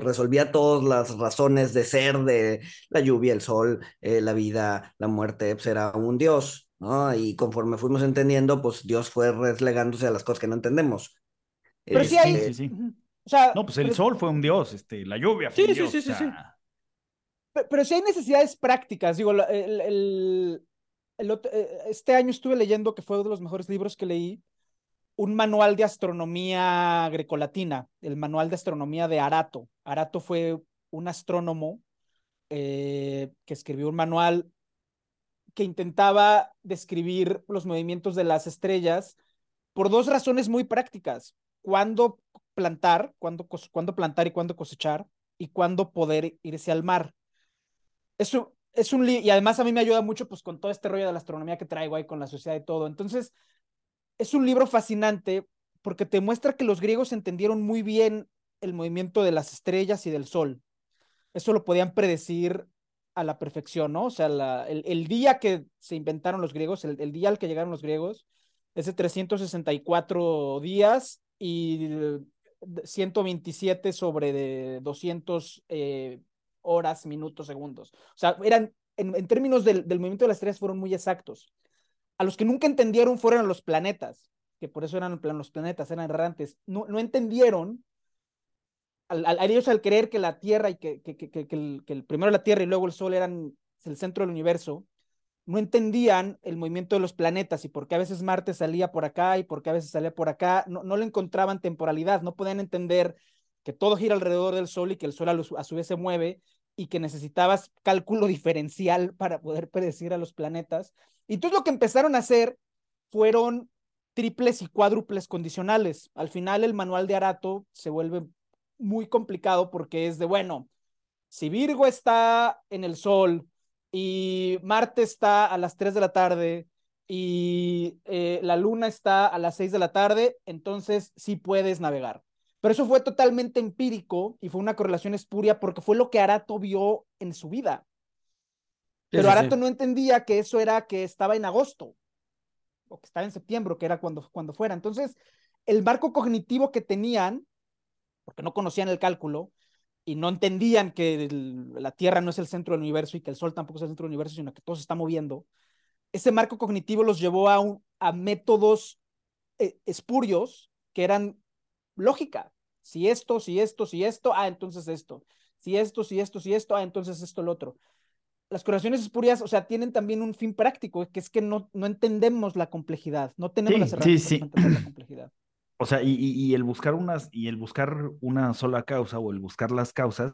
[SPEAKER 3] resolvía todas las razones de ser de la lluvia, el sol, eh, la vida, la muerte, pues era un dios, ¿no? Y conforme fuimos entendiendo, pues Dios fue relegándose a las cosas que no entendemos.
[SPEAKER 2] Pero sí hay.
[SPEAKER 1] Sí, sí, sí.
[SPEAKER 2] O sea,
[SPEAKER 1] No, pues el
[SPEAKER 2] pero-
[SPEAKER 1] sol fue un dios, este, la lluvia fue
[SPEAKER 3] Sí,
[SPEAKER 1] un
[SPEAKER 3] sí,
[SPEAKER 1] dios.
[SPEAKER 3] sí,
[SPEAKER 1] o
[SPEAKER 3] sí, sí.
[SPEAKER 2] Pe- Pero sí hay necesidades prácticas. Digo, el, eh, este año estuve leyendo, que fue uno de los mejores libros que leí, un manual de astronomía grecolatina, el manual de astronomía de Arato. Arato fue un astrónomo eh, que escribió un manual que intentaba describir los movimientos de las estrellas por dos razones muy prácticas. Cuándo plantar, cuándo plantar y cuándo cosechar, y cuándo poder irse al mar. Es un li- y además a mí me ayuda mucho pues con todo este rollo de la astronomía que traigo ahí con la sociedad y todo. Entonces, es un libro fascinante porque te muestra que los griegos entendieron muy bien el movimiento de las estrellas y del sol. Eso lo podían predecir a la perfección, ¿no? O sea, la- el, el día que se inventaron los griegos, el, el día al que llegaron los griegos, es de 364 días y eh, 127 sobre de 200 eh, horas, minutos, segundos. O sea, eran, en, en términos del, del movimiento de las estrellas, fueron muy exactos. A los que nunca entendieron fueron los planetas, que por eso eran los planetas, eran errantes. No, no entendieron, al, al- ellos al creer que la Tierra y que, que, que, que, el, que el primero la Tierra y luego el Sol eran el centro del universo, no entendían el movimiento de los planetas y por qué a veces Marte salía por acá y por qué a veces salía por acá, no, no le encontraban temporalidad, no podían entender que todo gira alrededor del Sol y que el Sol a, a su vez se mueve y que necesitabas cálculo diferencial para poder predecir a los planetas. Y entonces lo que empezaron a hacer fueron triples y cuádruples condicionales. Al final el manual de Arato se vuelve muy complicado porque es de, bueno, si Virgo está en el Sol y Marte está a las 3 de la tarde y eh, la Luna está a las 6 de la tarde, entonces sí puedes navegar. Pero eso fue totalmente empírico y fue una correlación espuria porque fue lo que Arato vio en su vida.
[SPEAKER 3] Sí,
[SPEAKER 2] Pero
[SPEAKER 3] sí,
[SPEAKER 2] Arato
[SPEAKER 3] sí.
[SPEAKER 2] no entendía que eso era que estaba en agosto o que estaba en septiembre, que era cuando, cuando fuera. Entonces, el marco cognitivo que tenían, porque no conocían el cálculo y no entendían que el- la Tierra no es el centro del universo y que el Sol tampoco es el centro del universo, sino que todo se está moviendo, ese marco cognitivo los llevó a, un, a métodos eh, espurios que eran lógica. Si esto, si esto, si esto, ah, entonces esto. Si esto, si esto, si esto, ah, entonces esto, lo otro las correlaciones espurias, o sea, tienen también un fin práctico, que es que no, no entendemos la complejidad, no tenemos
[SPEAKER 1] Sí,
[SPEAKER 2] las
[SPEAKER 1] sí,
[SPEAKER 2] herramientas
[SPEAKER 1] sí.
[SPEAKER 2] para entender la complejidad.
[SPEAKER 1] O sea, y, y- y el buscar unas, y el buscar una sola causa o el buscar las causas,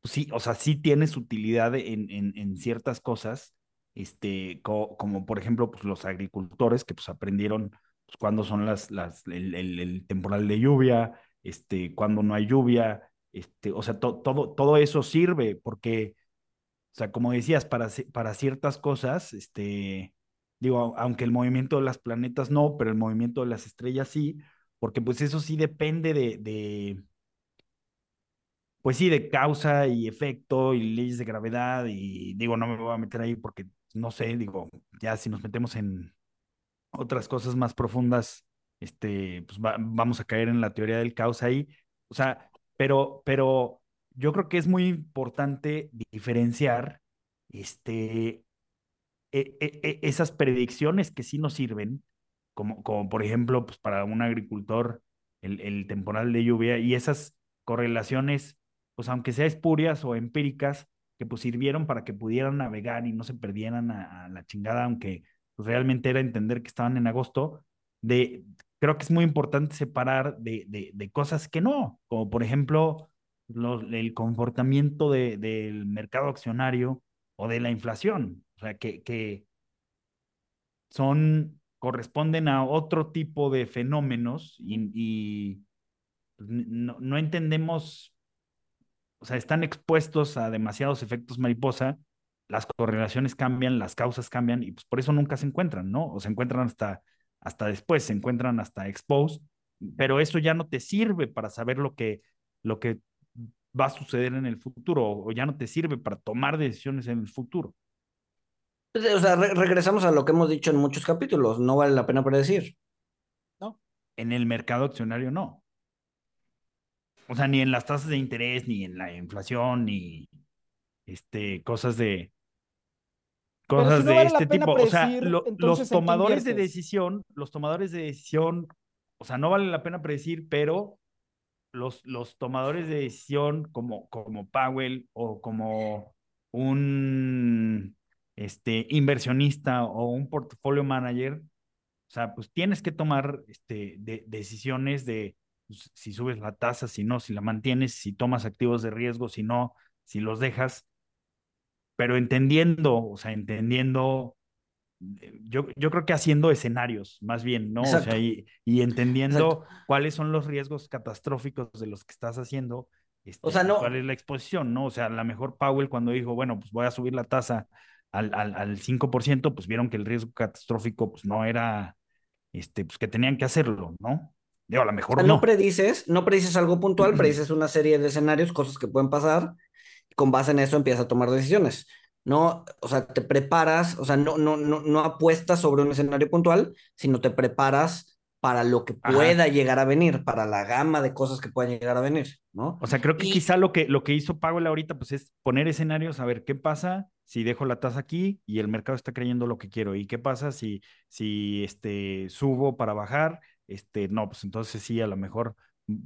[SPEAKER 1] pues sí, o sea, sí tienes utilidad en, en, en ciertas cosas, este, co- como por ejemplo, pues los agricultores que pues aprendieron pues, cuándo son las, las, el, el- temporal de lluvia, este, cuándo no hay lluvia, este, o sea, to- todo, todo eso sirve porque, o sea, como decías, para, para ciertas cosas, este, digo, aunque el movimiento de las planetas no, pero el movimiento de las estrellas sí, porque pues eso sí depende de, de, pues sí, de causa y efecto y leyes de gravedad y digo, no me voy a meter ahí porque no sé, digo, ya si nos metemos en otras cosas más profundas, este, pues va- vamos a caer en la teoría del caos ahí, o sea, pero, pero yo creo que es muy importante diferenciar, este, e- e- e- esas predicciones que sí nos sirven, como, como por ejemplo, pues para un agricultor, el, temporal de lluvia y esas correlaciones, pues aunque sea espurias o empíricas, que pues sirvieron para que pudieran navegar y no se perdieran a, la chingada, aunque realmente era entender que estaban en agosto, de, creo que es muy importante separar de, de, cosas que no, como por ejemplo el comportamiento de, del mercado accionario o de la inflación, o sea, que, son, corresponden a otro tipo de fenómenos y, pues, no, no entendemos, o sea, están expuestos a demasiados efectos mariposa, las correlaciones cambian, las causas cambian y pues por eso nunca se encuentran, ¿no? O se encuentran hasta, hasta después, se encuentran hasta exposed pero eso ya no te sirve para saber lo que, lo que va a suceder en el futuro o ya no te sirve para tomar decisiones en el futuro.
[SPEAKER 3] Pues, O sea, re- regresamos a lo que hemos dicho en muchos capítulos, no vale la pena predecir.
[SPEAKER 1] En el mercado accionario no. O sea, ni en las tasas de interés, ni en la inflación, ni este, cosas de cosas
[SPEAKER 2] si no
[SPEAKER 1] de
[SPEAKER 2] vale
[SPEAKER 1] este tipo. O sea, lo- los
[SPEAKER 2] ¿en qué
[SPEAKER 1] tomadores de decisión, los tomadores de decisión, o sea, no vale la pena predecir, pero los, los tomadores de decisión como, como Powell o como un este, inversionista o un portfolio manager, o sea, pues tienes que tomar este, de, decisiones de pues, si subes la tasa, si no, si la mantienes, si tomas activos de riesgo, si no, si los dejas, pero entendiendo, o sea, entendiendo, eh, yo, yo creo que haciendo escenarios, más bien, ¿no? O sea, y, y entendiendo
[SPEAKER 3] Exacto.
[SPEAKER 1] cuáles son los riesgos catastróficos de los que estás haciendo, este,
[SPEAKER 3] O sea,
[SPEAKER 1] y
[SPEAKER 3] no-
[SPEAKER 1] cuál es la exposición, ¿no? O sea, a lo mejor Powell cuando dijo, bueno, pues voy a subir la tasa al, al, al 5%, pues vieron que el riesgo catastrófico, pues no era, este, pues que tenían que hacerlo, ¿no? Digo, a lo
[SPEAKER 3] O
[SPEAKER 1] mejor
[SPEAKER 3] sea, no
[SPEAKER 1] no.
[SPEAKER 3] predices, no predices algo puntual, predices una serie de escenarios, cosas que pueden pasar, con base en eso empiezas a tomar decisiones. No, o sea, te preparas, o sea, no, no, no, no apuestas sobre un escenario puntual, sino te preparas para lo que
[SPEAKER 1] Ajá.
[SPEAKER 3] pueda llegar a venir, para la gama de cosas que puedan llegar a venir, ¿no?
[SPEAKER 1] O sea, creo que
[SPEAKER 3] Y-
[SPEAKER 1] quizá lo que, lo que hizo Powell ahorita, pues es poner escenarios, a ver qué pasa si dejo la tasa aquí y el mercado está creyendo lo que quiero, y qué pasa si, si este, subo para bajar, este, no, pues entonces sí, a lo mejor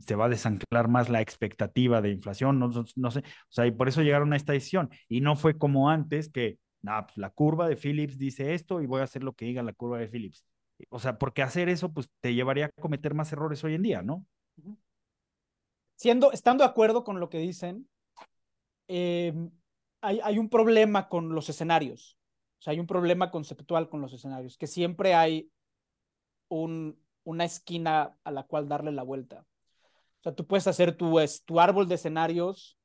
[SPEAKER 1] se va a desanclar más la expectativa de inflación, no, no, sé, o sea, y por eso llegaron a esta decisión, y no fue como antes que, nah, pues la curva de Phillips dice esto y voy a hacer lo que diga la curva de Phillips. O sea, porque hacer eso, pues te llevaría a cometer más errores hoy en día, ¿no?
[SPEAKER 2] Siendo, estando de acuerdo con lo que dicen, eh, hay, hay un problema con los escenarios. O sea, hay un problema conceptual con los escenarios, que siempre hay un, una esquina a la cual darle la vuelta. O sea, tú puedes hacer tu, es, tu árbol de escenarios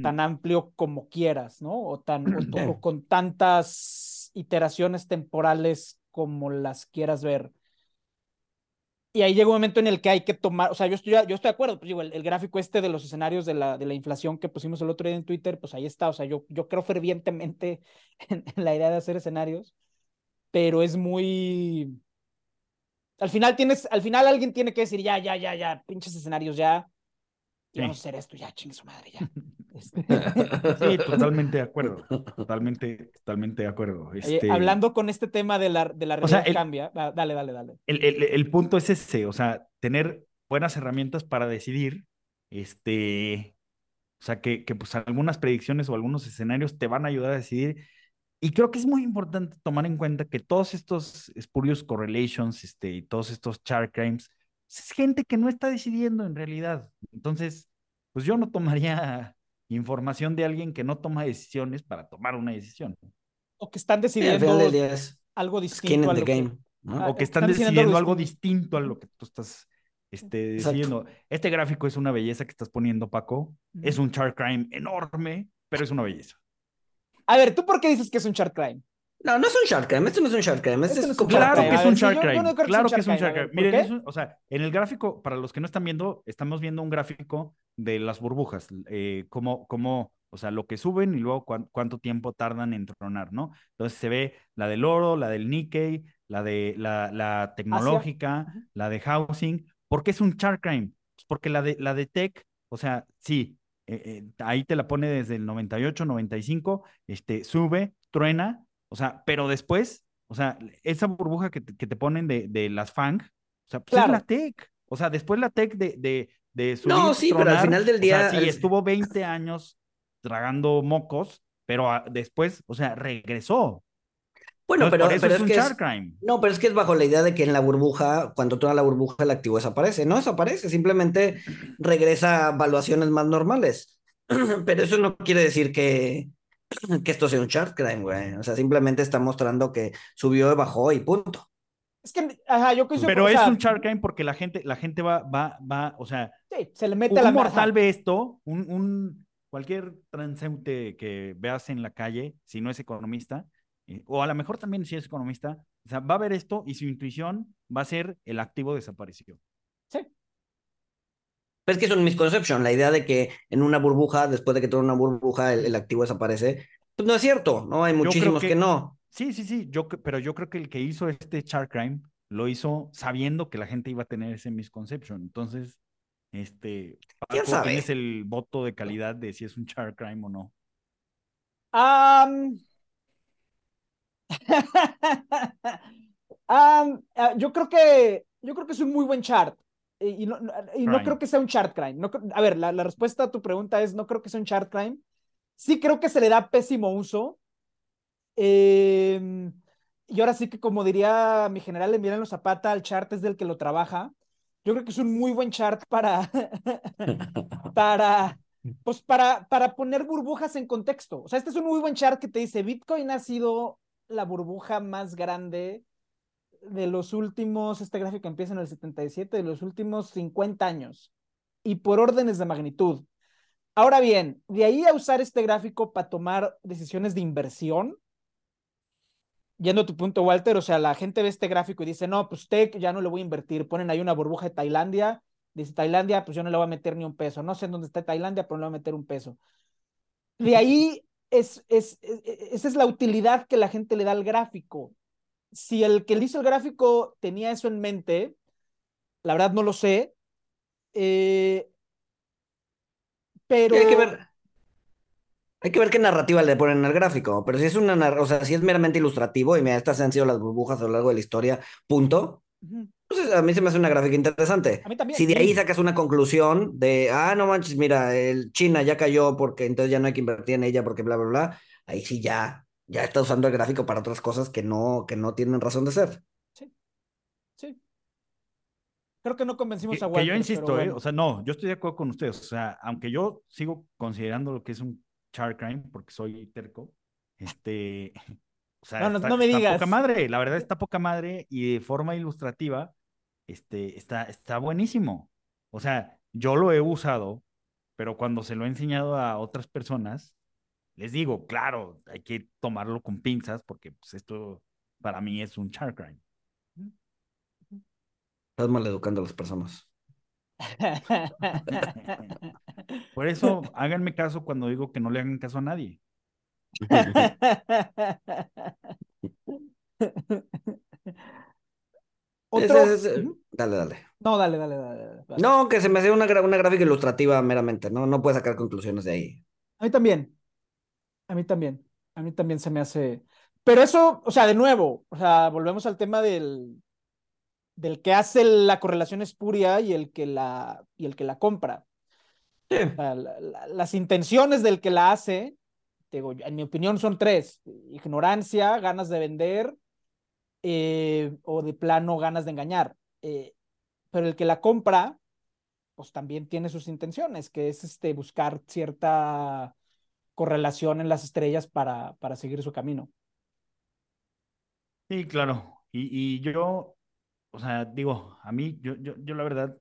[SPEAKER 2] tan amplio como quieras, ¿no? O, tan, o, o con tantas iteraciones temporales como las quieras ver. Y ahí llega un momento en el que hay que tomar, o sea, yo estoy, yo estoy de acuerdo, pues digo, el, el gráfico este de los escenarios de la, de la inflación que pusimos el otro día en Twitter, pues ahí está, o sea, yo, yo creo fervientemente en, en la idea de hacer escenarios, pero es muy... Al final tienes, al final alguien tiene que decir, ya, ya, ya, ya, pinches escenarios ya, y
[SPEAKER 1] Sí.
[SPEAKER 2] vamos a hacer esto, ya, chingue su madre, ya. Este,
[SPEAKER 1] Sí, totalmente de acuerdo. Totalmente, totalmente de acuerdo.
[SPEAKER 2] Oye,
[SPEAKER 1] Este,
[SPEAKER 2] hablando con este tema de la, de la
[SPEAKER 1] O sea,
[SPEAKER 2] realidad
[SPEAKER 1] el-
[SPEAKER 2] cambia, dale, dale, dale.
[SPEAKER 1] el, el- el punto es ese, o sea, tener buenas herramientas para decidir, este, o sea, que, que pues algunas predicciones o algunos escenarios te van a ayudar a decidir. Y creo que es muy importante tomar en cuenta que todos estos spurious correlations, este, y todos estos chart crimes, pues, es gente que no está decidiendo en realidad. Entonces, pues yo no tomaría información de alguien que no toma decisiones para tomar una decisión.
[SPEAKER 2] O que están decidiendo algo
[SPEAKER 3] skin
[SPEAKER 2] distinto
[SPEAKER 3] in
[SPEAKER 2] a
[SPEAKER 3] the
[SPEAKER 2] lo que-
[SPEAKER 3] game, ¿no?
[SPEAKER 1] O que
[SPEAKER 2] están
[SPEAKER 1] están
[SPEAKER 2] decidiendo
[SPEAKER 1] decidiendo
[SPEAKER 2] algo distinto.
[SPEAKER 1] a lo que tú estás este,
[SPEAKER 3] Exacto.
[SPEAKER 1] decidiendo. Este gráfico es una belleza que estás poniendo, Paco. Es un chart crime enorme, pero es una belleza.
[SPEAKER 2] A ver, ¿tú por qué dices que es un chart crime?
[SPEAKER 3] No, no es un shark crime, esto no es un shark crime, este
[SPEAKER 2] Este no
[SPEAKER 3] es como-
[SPEAKER 1] Claro
[SPEAKER 2] crime.
[SPEAKER 1] que es un
[SPEAKER 2] yo
[SPEAKER 1] crime.
[SPEAKER 2] no
[SPEAKER 1] claro que es un
[SPEAKER 2] chart
[SPEAKER 1] chart
[SPEAKER 2] crime.
[SPEAKER 1] crime.
[SPEAKER 2] ¿Por
[SPEAKER 1] Miren, es un- o sea, en el gráfico, para los que no están viendo, estamos viendo un gráfico de las burbujas, eh, cómo, cómo, o sea, lo que suben y luego cuán- cuánto tiempo tardan en tronar, ¿no? Entonces se ve la del oro, la del Nikkei, la de la, la tecnológica,
[SPEAKER 2] Ujú.
[SPEAKER 1] la de housing. ¿Por qué es un chart crime? Pues porque la de, la de tech, o sea, sí, eh, eh, ahí te la pone desde el 98, 95, este, sube, truena, o sea, pero después, o sea, esa burbuja que te, que te ponen de, de las FANG, o sea, pues
[SPEAKER 2] Claro.
[SPEAKER 1] es la tech, o sea, después la tech de, de, de subir,
[SPEAKER 3] No, sí, pero al final del
[SPEAKER 1] o
[SPEAKER 3] día,
[SPEAKER 1] sea, sí, estuvo 20 años tragando mocos, pero ah, después, o sea, regresó.
[SPEAKER 3] Bueno,
[SPEAKER 1] Entonces,
[SPEAKER 3] pero,
[SPEAKER 1] por eso
[SPEAKER 3] pero
[SPEAKER 1] es
[SPEAKER 3] es
[SPEAKER 1] un
[SPEAKER 3] que es,
[SPEAKER 1] crime.
[SPEAKER 3] no, pero es que es bajo la idea de que en la burbuja, cuando toda la burbuja, el activo desaparece. No desaparece, simplemente regresa a valuaciones más normales. Pero eso no quiere decir que, que esto sea un chart crime, güey. O sea, simplemente está mostrando que subió, bajó y punto.
[SPEAKER 2] Es que, ajá, yo coincido
[SPEAKER 1] Pero es
[SPEAKER 2] sea,
[SPEAKER 1] un chart crime porque la gente, la gente va, va, va, o sea,
[SPEAKER 2] sí, se le mete a la
[SPEAKER 1] un mortal ve esto, un, un cualquier transeúnte que veas en la calle, si no es economista, o a lo mejor también si es economista, o sea, va a ver esto y su intuición va a ser el activo desapareció.
[SPEAKER 2] Sí.
[SPEAKER 3] Pero es que es un misconception, la idea de que en una burbuja, después de que toda una burbuja, el, el activo desaparece, pues no es cierto, ¿no? Hay muchísimos que,
[SPEAKER 1] que-
[SPEAKER 3] no.
[SPEAKER 1] Sí, sí, sí, yo, pero yo creo que el que hizo este Shark Crime lo hizo sabiendo que la gente iba a tener ese misconception. Entonces, este,
[SPEAKER 3] ¿Quién sabe?
[SPEAKER 1] tienes el voto de calidad de si es un Shark Crime o no.
[SPEAKER 2] Am, Am, ah, yo creo que yo creo que es un muy buen chart. Y, y no, y no creo que sea un chart crime. No, a ver, la, la respuesta a tu pregunta es: no creo que sea un chart crime. Sí creo que se le da pésimo uso. Em, y ahora sí que, como diría mi general Emiliano Zapata, el chart es del que lo trabaja. Yo creo que es un muy buen chart para, para, pues para, para poner burbujas en contexto. O sea, este es un muy buen chart que te dice, Bitcoin ha sido la burbuja más grande de los últimos, este gráfico empieza en el 77, de los últimos 50 años. Y por órdenes de magnitud. Ahora bien, de ahí a usar este gráfico para tomar decisiones de inversión, yendo a tu punto, Walter, o sea, la gente ve este gráfico y dice, no, pues Tech ya no le voy a invertir. Ponen ahí una burbuja de Tailandia, dice Tailandia, pues yo no le voy a meter ni un peso. No sé en dónde está Tailandia, pero no le voy a meter un peso. De ahí es, es, es- esa es la utilidad que la gente le da al gráfico. Si el que le hizo el gráfico tenía eso en mente, la verdad no lo sé. eh, pero
[SPEAKER 3] Hay que ver. Hay que ver qué narrativa le ponen al gráfico, pero si es una, o sea, si es meramente ilustrativo y mira, estas han sido las burbujas a lo largo de la historia, punto. Entonces, a mí se me hace una gráfica interesante.
[SPEAKER 2] A mí también,
[SPEAKER 3] Si de ahí
[SPEAKER 2] sí.
[SPEAKER 3] sacas una conclusión de, ah, no manches, mira, el China ya cayó porque entonces ya no hay que invertir en ella porque bla, bla, bla, ahí sí ya, ya está usando el gráfico para otras cosas que no, que no tienen razón de ser.
[SPEAKER 2] Sí. Creo que no convencimos
[SPEAKER 1] Que,
[SPEAKER 2] a
[SPEAKER 1] que
[SPEAKER 2] Walter.
[SPEAKER 1] yo insisto, ¿eh? O sea, no, yo estoy de acuerdo con ustedes. O sea, aunque yo sigo considerando lo que es un Shark Crime, porque soy terco, este, o sea,
[SPEAKER 2] No, no-
[SPEAKER 1] está,
[SPEAKER 2] no me
[SPEAKER 1] está
[SPEAKER 2] digas.
[SPEAKER 1] poca madre, la verdad está poca madre y de forma ilustrativa, este, está, está buenísimo. O sea, yo lo he usado, pero cuando se lo he enseñado a otras personas, les digo, claro, hay que tomarlo con pinzas porque pues, esto para mí es un Shark Crime.
[SPEAKER 3] Estás maleducando a las personas.
[SPEAKER 1] Por eso, háganme caso cuando digo que no le hagan caso a nadie.
[SPEAKER 2] Otro.
[SPEAKER 3] es- es-
[SPEAKER 2] Ujú.
[SPEAKER 3] Dale, dale.
[SPEAKER 2] No, dale, dale, dale.
[SPEAKER 3] No, que se me hace una, una gráfica ilustrativa meramente, ¿no? No puedes sacar conclusiones de ahí.
[SPEAKER 2] A mí también. A mí también. A mí también se me hace. Pero eso, o sea, de nuevo, o sea, volvemos al tema del, del que hace la correlación espuria y el que la, y el que la compra.
[SPEAKER 3] Sí.
[SPEAKER 2] O sea, la- la- las intenciones del que la hace, digo, en mi opinión son tres: ignorancia, ganas de vender eh, o de plano ganas de engañar. Eh, pero el que la compra, pues también tiene sus intenciones, que es este, buscar cierta correlación en las estrellas para, para seguir su camino.
[SPEAKER 1] Sí, claro. Y, y yo, o sea, digo, a mí, yo, yo, yo la verdad,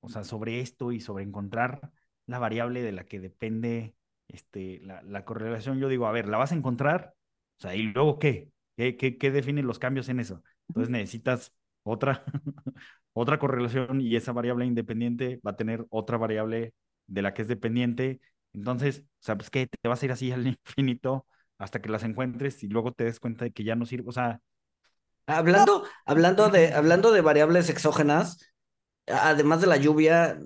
[SPEAKER 1] o sea, sobre esto y sobre encontrar la variable de la que depende este, la, la correlación, yo digo, a ver, ¿la vas a encontrar? O sea, ¿y luego qué? ¿Qué, qué, qué define los cambios en eso? Entonces necesitas otra, otra correlación y esa variable independiente va a tener otra variable de la que es dependiente. Entonces, o sea, pues que te vas a ir así al infinito hasta que las encuentres y luego te des cuenta de que ya no sirve. O sea,
[SPEAKER 3] Hablando, hablando de, hablando de variables exógenas, además de la lluvia,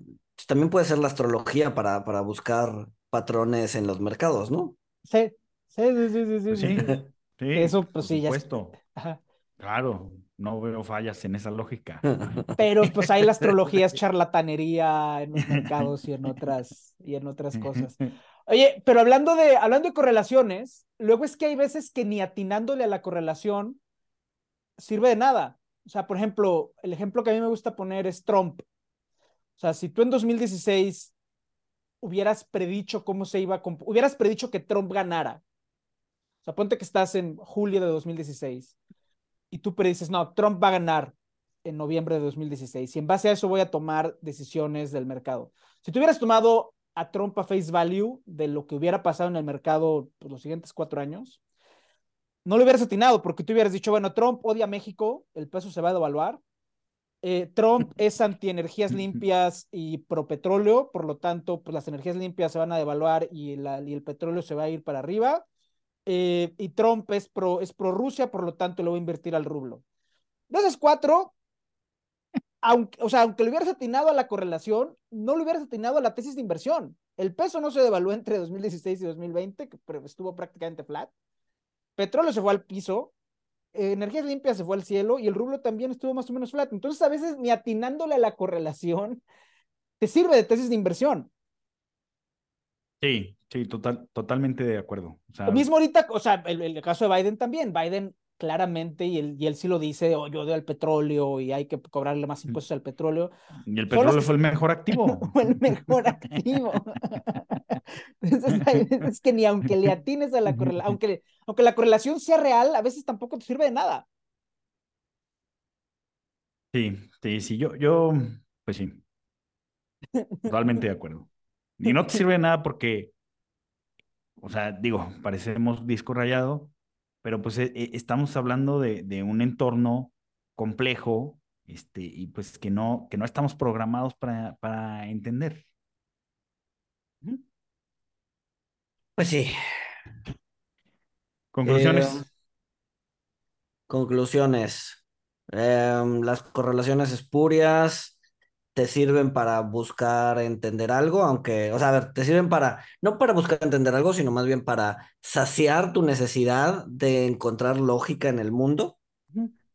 [SPEAKER 3] también puede ser la astrología para, para buscar patrones en los mercados, ¿no?
[SPEAKER 2] Sí, sí, sí, sí, sí,
[SPEAKER 1] Pues
[SPEAKER 2] sí,
[SPEAKER 1] sí,
[SPEAKER 2] sí. Eso,
[SPEAKER 1] por
[SPEAKER 2] pues sí, ya es-
[SPEAKER 1] supuesto.
[SPEAKER 2] Ajá.
[SPEAKER 1] Claro, no veo fallas en esa lógica.
[SPEAKER 2] Pero pues ahí la astrología es charlatanería en los mercados y en otras, y en otras cosas. Oye, pero hablando de, hablando de correlaciones, luego es que hay veces que ni atinándole a la correlación sirve de nada. O sea, por ejemplo, el ejemplo que a mí me gusta poner es Trump. O sea, si tú en 2016 hubieras predicho cómo se iba a... Hubieras predicho que Trump ganara. O sea, ponte que estás en julio de 2016 y tú predices, no, Trump va a ganar en noviembre de 2016 y en base a eso voy a tomar decisiones del mercado. Si tú hubieras tomado a Trump a face value de lo que hubiera pasado en el mercado pues, los siguientes cuatro años, no lo hubieras atinado porque tú hubieras dicho, bueno, Trump odia a México, el peso se va a devaluar Eh, Trump es anti-energías limpias y pro-petróleo, por lo tanto, pues las energías limpias se van a devaluar y, la, y el petróleo se va a ir para arriba. Eh, y Trump es pro, es pro Rusia, por lo tanto, le voy a invertir al rublo. De esos cuatro, aunque, o sea, aunque le hubieras atinado a la correlación, no le hubieras atinado a la tesis de inversión. El peso no se devaluó entre 2016 y 2020, que estuvo prácticamente flat. Petróleo se fue al piso, energías limpias se fue al cielo y el rublo también estuvo más o menos flat. Entonces, a veces ni atinándole a la correlación te sirve de tesis de inversión.
[SPEAKER 1] Sí, sí, total, totalmente de acuerdo.
[SPEAKER 2] O sea, mismo ahorita, o sea, el, el, caso de Biden también. Biden claramente, y él, y él sí lo dice, oh, yo odio al petróleo y hay que cobrarle más mm. impuestos al petróleo.
[SPEAKER 1] Y el petróleo fue el mejor activo.
[SPEAKER 2] fue el mejor activo. es que ni aunque le atines a la correlación, aunque, aunque la correlación sea real, a veces tampoco te sirve de nada.
[SPEAKER 1] Sí, sí, sí, yo, yo, pues sí, totalmente de acuerdo. Y no te sirve de nada porque, o sea, digo, parecemos disco rayado, pero pues e, e, estamos hablando de, de, un entorno complejo, este, y pues que no, que no estamos programados para, para entender.
[SPEAKER 3] Pues sí.
[SPEAKER 1] Conclusiones.
[SPEAKER 3] Eh, conclusiones. Em, las correlaciones espurias te sirven para buscar entender algo, aunque, o sea, a ver, te sirven para, no para buscar entender algo, sino más bien para saciar tu necesidad de encontrar lógica en el mundo.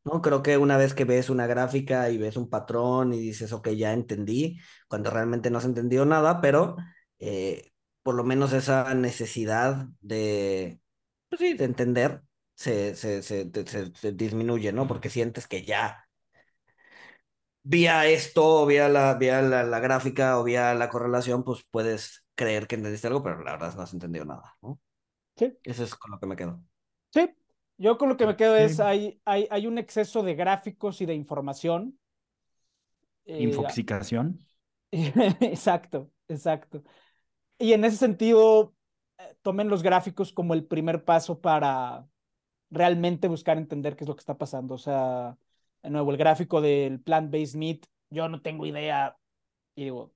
[SPEAKER 3] ¿no? Creo que una vez que ves una gráfica y ves un patrón y dices, ok, ya entendí, cuando realmente no has entendido nada, pero eh, por lo menos esa necesidad de, pues sí, de entender se, se, se, se, disminuye, ¿no? Porque sientes que ya vía esto, vía la, vía la, la, gráfica o vía la correlación, pues puedes creer que entendiste algo, pero la verdad no has entendido nada, ¿no?
[SPEAKER 2] Sí.
[SPEAKER 3] Eso es con lo que me quedo.
[SPEAKER 2] Sí, yo con lo que me quedo es, hay, hay, hay un exceso de gráficos y de información.
[SPEAKER 1] Eh, Infoxicación.
[SPEAKER 2] exacto, exacto. Y en ese sentido, eh, tomen los gráficos como el primer paso para realmente buscar entender qué es lo que está pasando. O sea, de nuevo, el gráfico del plant-based meat, yo no tengo idea, y digo,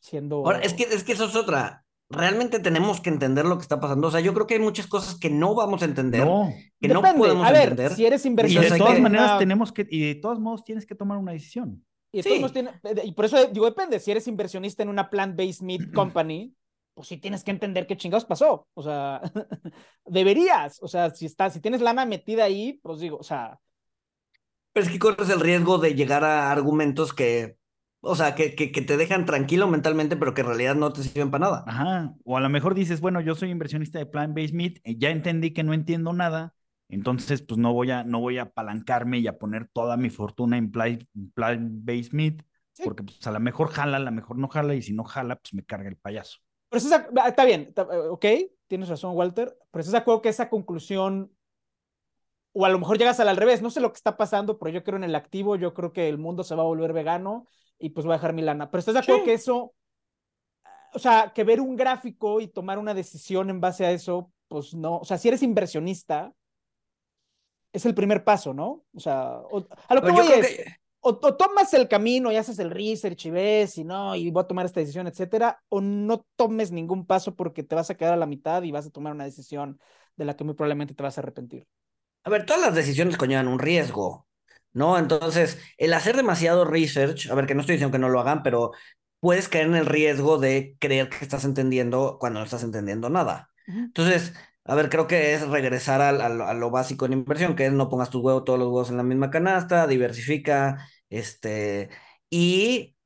[SPEAKER 2] siendo...
[SPEAKER 3] Ahora, es que, es que eso es otra. Realmente tenemos que entender lo que está pasando. O sea, yo creo que hay muchas cosas que no vamos a entender,
[SPEAKER 1] no.
[SPEAKER 3] que no podemos a ver, entender.
[SPEAKER 2] Si eres inversionista...
[SPEAKER 1] Y de todas maneras tenemos que, y de todos modos tienes que tomar una decisión.
[SPEAKER 2] Y, sí. tiene, y por eso digo, depende, si eres inversionista en una plant-based meat company, pues sí tienes que entender qué chingados pasó. O sea, deberías. O sea, si estás, si tienes lana metida ahí, pues digo, o sea.
[SPEAKER 3] Pero es que corres el riesgo de llegar a argumentos que, o sea, que, que, que, te dejan tranquilo mentalmente, pero que en realidad no te sirven para nada.
[SPEAKER 1] Ajá. O a lo mejor dices, bueno, yo soy inversionista de Plan Based Meat, ya entendí que no entiendo nada, entonces pues no voy a, no voy a apalancarme y a poner toda mi fortuna en Plan, Based Meat, sí. porque pues a lo mejor jala, a lo mejor no jala, y si no jala, pues me carga el payaso.
[SPEAKER 2] Pero esa, está bien, está, eh, ok, tienes razón, Walter, pero estás de acuerdo que esa conclusión, o a lo mejor llegas al, al revés, no sé lo que está pasando, pero yo creo en el activo, yo creo que el mundo se va a volver vegano y pues voy a dejar mi lana. Pero estás de acuerdo sí. que eso, o sea, que ver un gráfico y tomar una decisión en base a eso, pues no, o sea, si eres inversionista, es el primer paso, ¿no? O sea, o, a lo que voy es, que o, o, tomas el camino y haces el research y ves y no, y voy a tomar esta decisión, etcétera, o no tomes ningún paso porque te vas a quedar a la mitad y vas a tomar una decisión de la que muy probablemente te vas a arrepentir.
[SPEAKER 3] A ver, todas las decisiones conllevan un riesgo, ¿no? Entonces, el hacer demasiado research, a ver, que no estoy diciendo que no lo hagan, pero puedes caer en el riesgo de creer que estás entendiendo cuando no estás entendiendo nada. Entonces, a ver, creo que es regresar a, a, a, lo básico en inversión, que es no pongas tus huevos, todos los huevos en la misma canasta, diversifica, este, y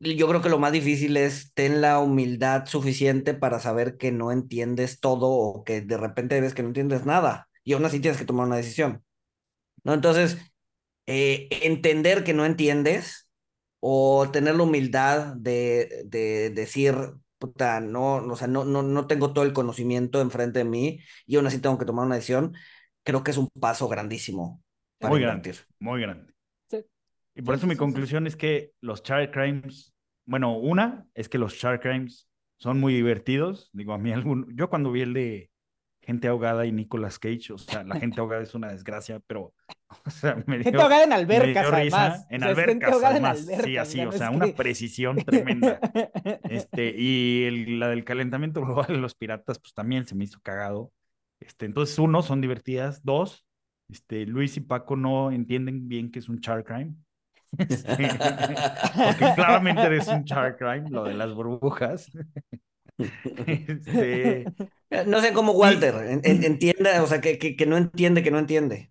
[SPEAKER 3] yo creo que lo más difícil es ten la humildad suficiente para saber que no entiendes todo o que de repente ves que no entiendes nada y aún así tienes que tomar una decisión. ¿No? Entonces, eh, entender que no entiendes o tener la humildad de, de decir, puta, no, o sea, no, no, no tengo todo el conocimiento enfrente de mí y aún así tengo que tomar una decisión, creo que es un paso grandísimo.
[SPEAKER 1] Para muy grande, muy grande. Y por
[SPEAKER 2] sí,
[SPEAKER 1] eso mi
[SPEAKER 2] sí,
[SPEAKER 1] conclusión es que los chart crimes, bueno, una es que los chart crimes son muy divertidos. Digo, a mí algún, yo cuando vi el de gente ahogada y Nicolas Cage, o sea, la gente ahogada es una desgracia, pero O sea, me
[SPEAKER 2] Gente
[SPEAKER 1] dio-
[SPEAKER 2] ahogada en albercas, además.
[SPEAKER 1] En
[SPEAKER 2] O sea, es gente
[SPEAKER 1] albercas,
[SPEAKER 2] ahogada en
[SPEAKER 1] además. Sí, así, o sea, una
[SPEAKER 2] que-
[SPEAKER 1] precisión tremenda. Este, y el- la del calentamiento global de los piratas, pues también se me hizo cagado. Este, entonces, uno, son divertidas. Dos, este, Luis y Paco no entienden bien qué es un char crime. Porque claramente es un char crime, lo de las burbujas. Este,
[SPEAKER 3] No sé cómo Walter en- en- entienda, o sea, que, que, que no entiende, que no entiende.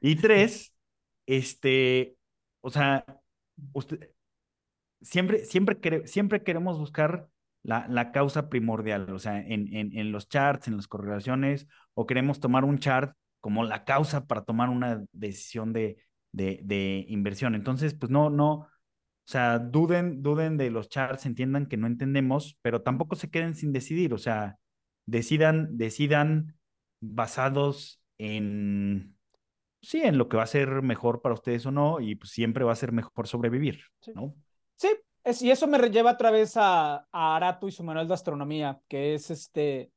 [SPEAKER 1] y tres, este, o sea, usted, siempre, siempre, quere- siempre queremos buscar la, la causa primordial, o sea, en, en, en los charts, en las correlaciones, o queremos tomar un chart como la causa para tomar una decisión de, de, de inversión. Entonces, pues no, no, o sea, duden, duden de los charts, entiendan que no entendemos, pero tampoco se queden sin decidir, o sea, decidan, decidan basados en, sí, en lo que va a ser mejor para ustedes o no, y pues siempre va a ser mejor sobrevivir,
[SPEAKER 2] Sí.
[SPEAKER 1] ¿no?
[SPEAKER 2] Sí, es- y eso me lleva otra vez a, a Arato y su manual de astronomía, que es este.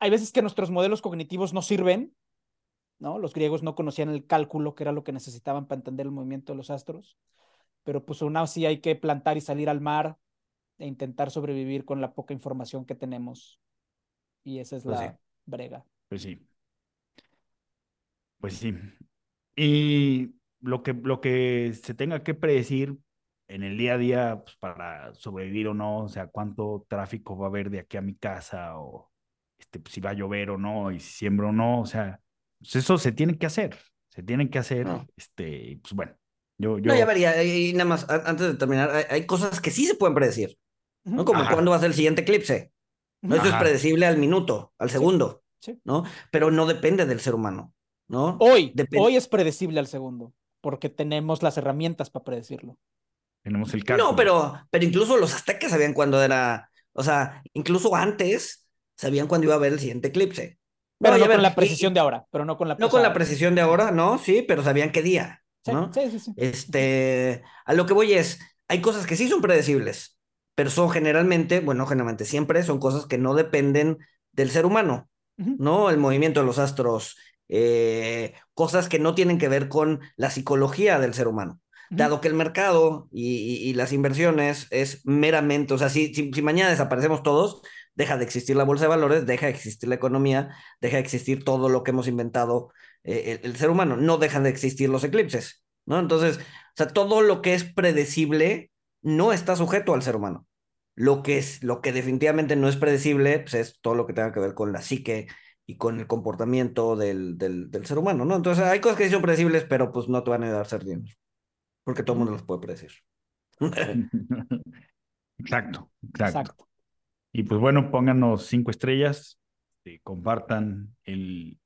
[SPEAKER 2] Hay veces que nuestros modelos cognitivos no sirven, ¿no? Los griegos no conocían el cálculo, que era lo que necesitaban para entender el movimiento de los astros, pero pues aún así hay que plantar y salir al mar e intentar sobrevivir con la poca información que tenemos. Y esa es
[SPEAKER 3] Pues
[SPEAKER 2] la
[SPEAKER 3] sí.
[SPEAKER 2] brega.
[SPEAKER 1] Pues sí. Pues sí. Y lo que, lo que se tenga que predecir en el día a día, pues para sobrevivir o no, o sea, cuánto tráfico va a haber de aquí a mi casa, o este, pues, si va a llover o no, y si siembro o no, o sea, pues eso se tiene que hacer, se tienen que hacer,
[SPEAKER 3] No.
[SPEAKER 1] este, pues bueno, yo, yo,
[SPEAKER 3] No, ya vería, y nada más, antes de terminar, hay, hay cosas que sí se pueden predecir, ¿no? Como
[SPEAKER 1] Ajá.
[SPEAKER 3] cuándo va a ser el siguiente eclipse. ¿no? Eso es predecible al minuto, al segundo,
[SPEAKER 2] sí.
[SPEAKER 3] ¿no? Pero no depende del ser humano, ¿no?
[SPEAKER 2] Hoy, hoy es predecible al segundo, porque tenemos las herramientas para predecirlo.
[SPEAKER 1] tenemos el cálculo.
[SPEAKER 3] No, pero, pero incluso los aztecas sabían cuándo era, o sea, incluso antes sabían cuándo iba a haber el siguiente eclipse.
[SPEAKER 2] Pero no con la
[SPEAKER 3] y-
[SPEAKER 2] precisión de ahora, pero no con la
[SPEAKER 3] No con la precisión de ahora, no, sí, pero sabían qué día,
[SPEAKER 2] Sí,
[SPEAKER 3] ¿no?
[SPEAKER 2] sí, sí, sí.
[SPEAKER 3] Este, a lo que voy es, hay cosas que sí son predecibles, pero son generalmente, bueno, generalmente siempre son cosas que no dependen del ser humano. ¿no? El movimiento de los astros, eh, cosas que no tienen que ver con la psicología del ser humano. Dado que el mercado y, y- y las inversiones es meramente, o sea, si, si, si mañana desaparecemos todos, deja de existir la bolsa de valores, deja de existir la economía, deja de existir todo lo que hemos inventado eh, el, el ser humano, no dejan de existir los eclipses, ¿no? Entonces, o sea, todo lo que es predecible no está sujeto al ser humano. Lo que es, lo que definitivamente no es predecible, pues es todo lo que tenga que ver con la psique y con el comportamiento del, del, del ser humano, ¿no? Entonces, hay cosas que sí son predecibles, pero pues no te van a ayudar a ser dinero, porque todo el mundo los puede predecir.
[SPEAKER 1] Exacto, exacto.
[SPEAKER 2] Exacto.
[SPEAKER 1] Y pues bueno, pónganos cinco estrellas, este, compartan el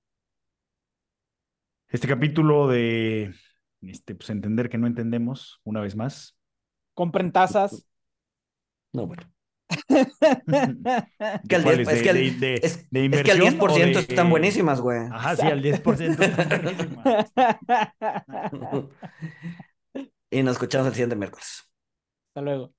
[SPEAKER 1] este capítulo de este, pues entender que no entendemos una vez más.
[SPEAKER 2] Compren tazas.
[SPEAKER 3] No, bueno.
[SPEAKER 1] ¿De
[SPEAKER 3] Que al
[SPEAKER 1] cuáles?
[SPEAKER 3] diez- es
[SPEAKER 1] ¿De-
[SPEAKER 3] que al-
[SPEAKER 1] de- de-
[SPEAKER 3] Es,
[SPEAKER 1] de
[SPEAKER 3] es que al
[SPEAKER 1] inversión o
[SPEAKER 3] 10%
[SPEAKER 1] de-
[SPEAKER 3] están buenísimas, güey.
[SPEAKER 1] Ajá, sí, al 10% están buenísimas.
[SPEAKER 3] y nos escuchamos el siguiente miércoles.
[SPEAKER 2] Hasta luego.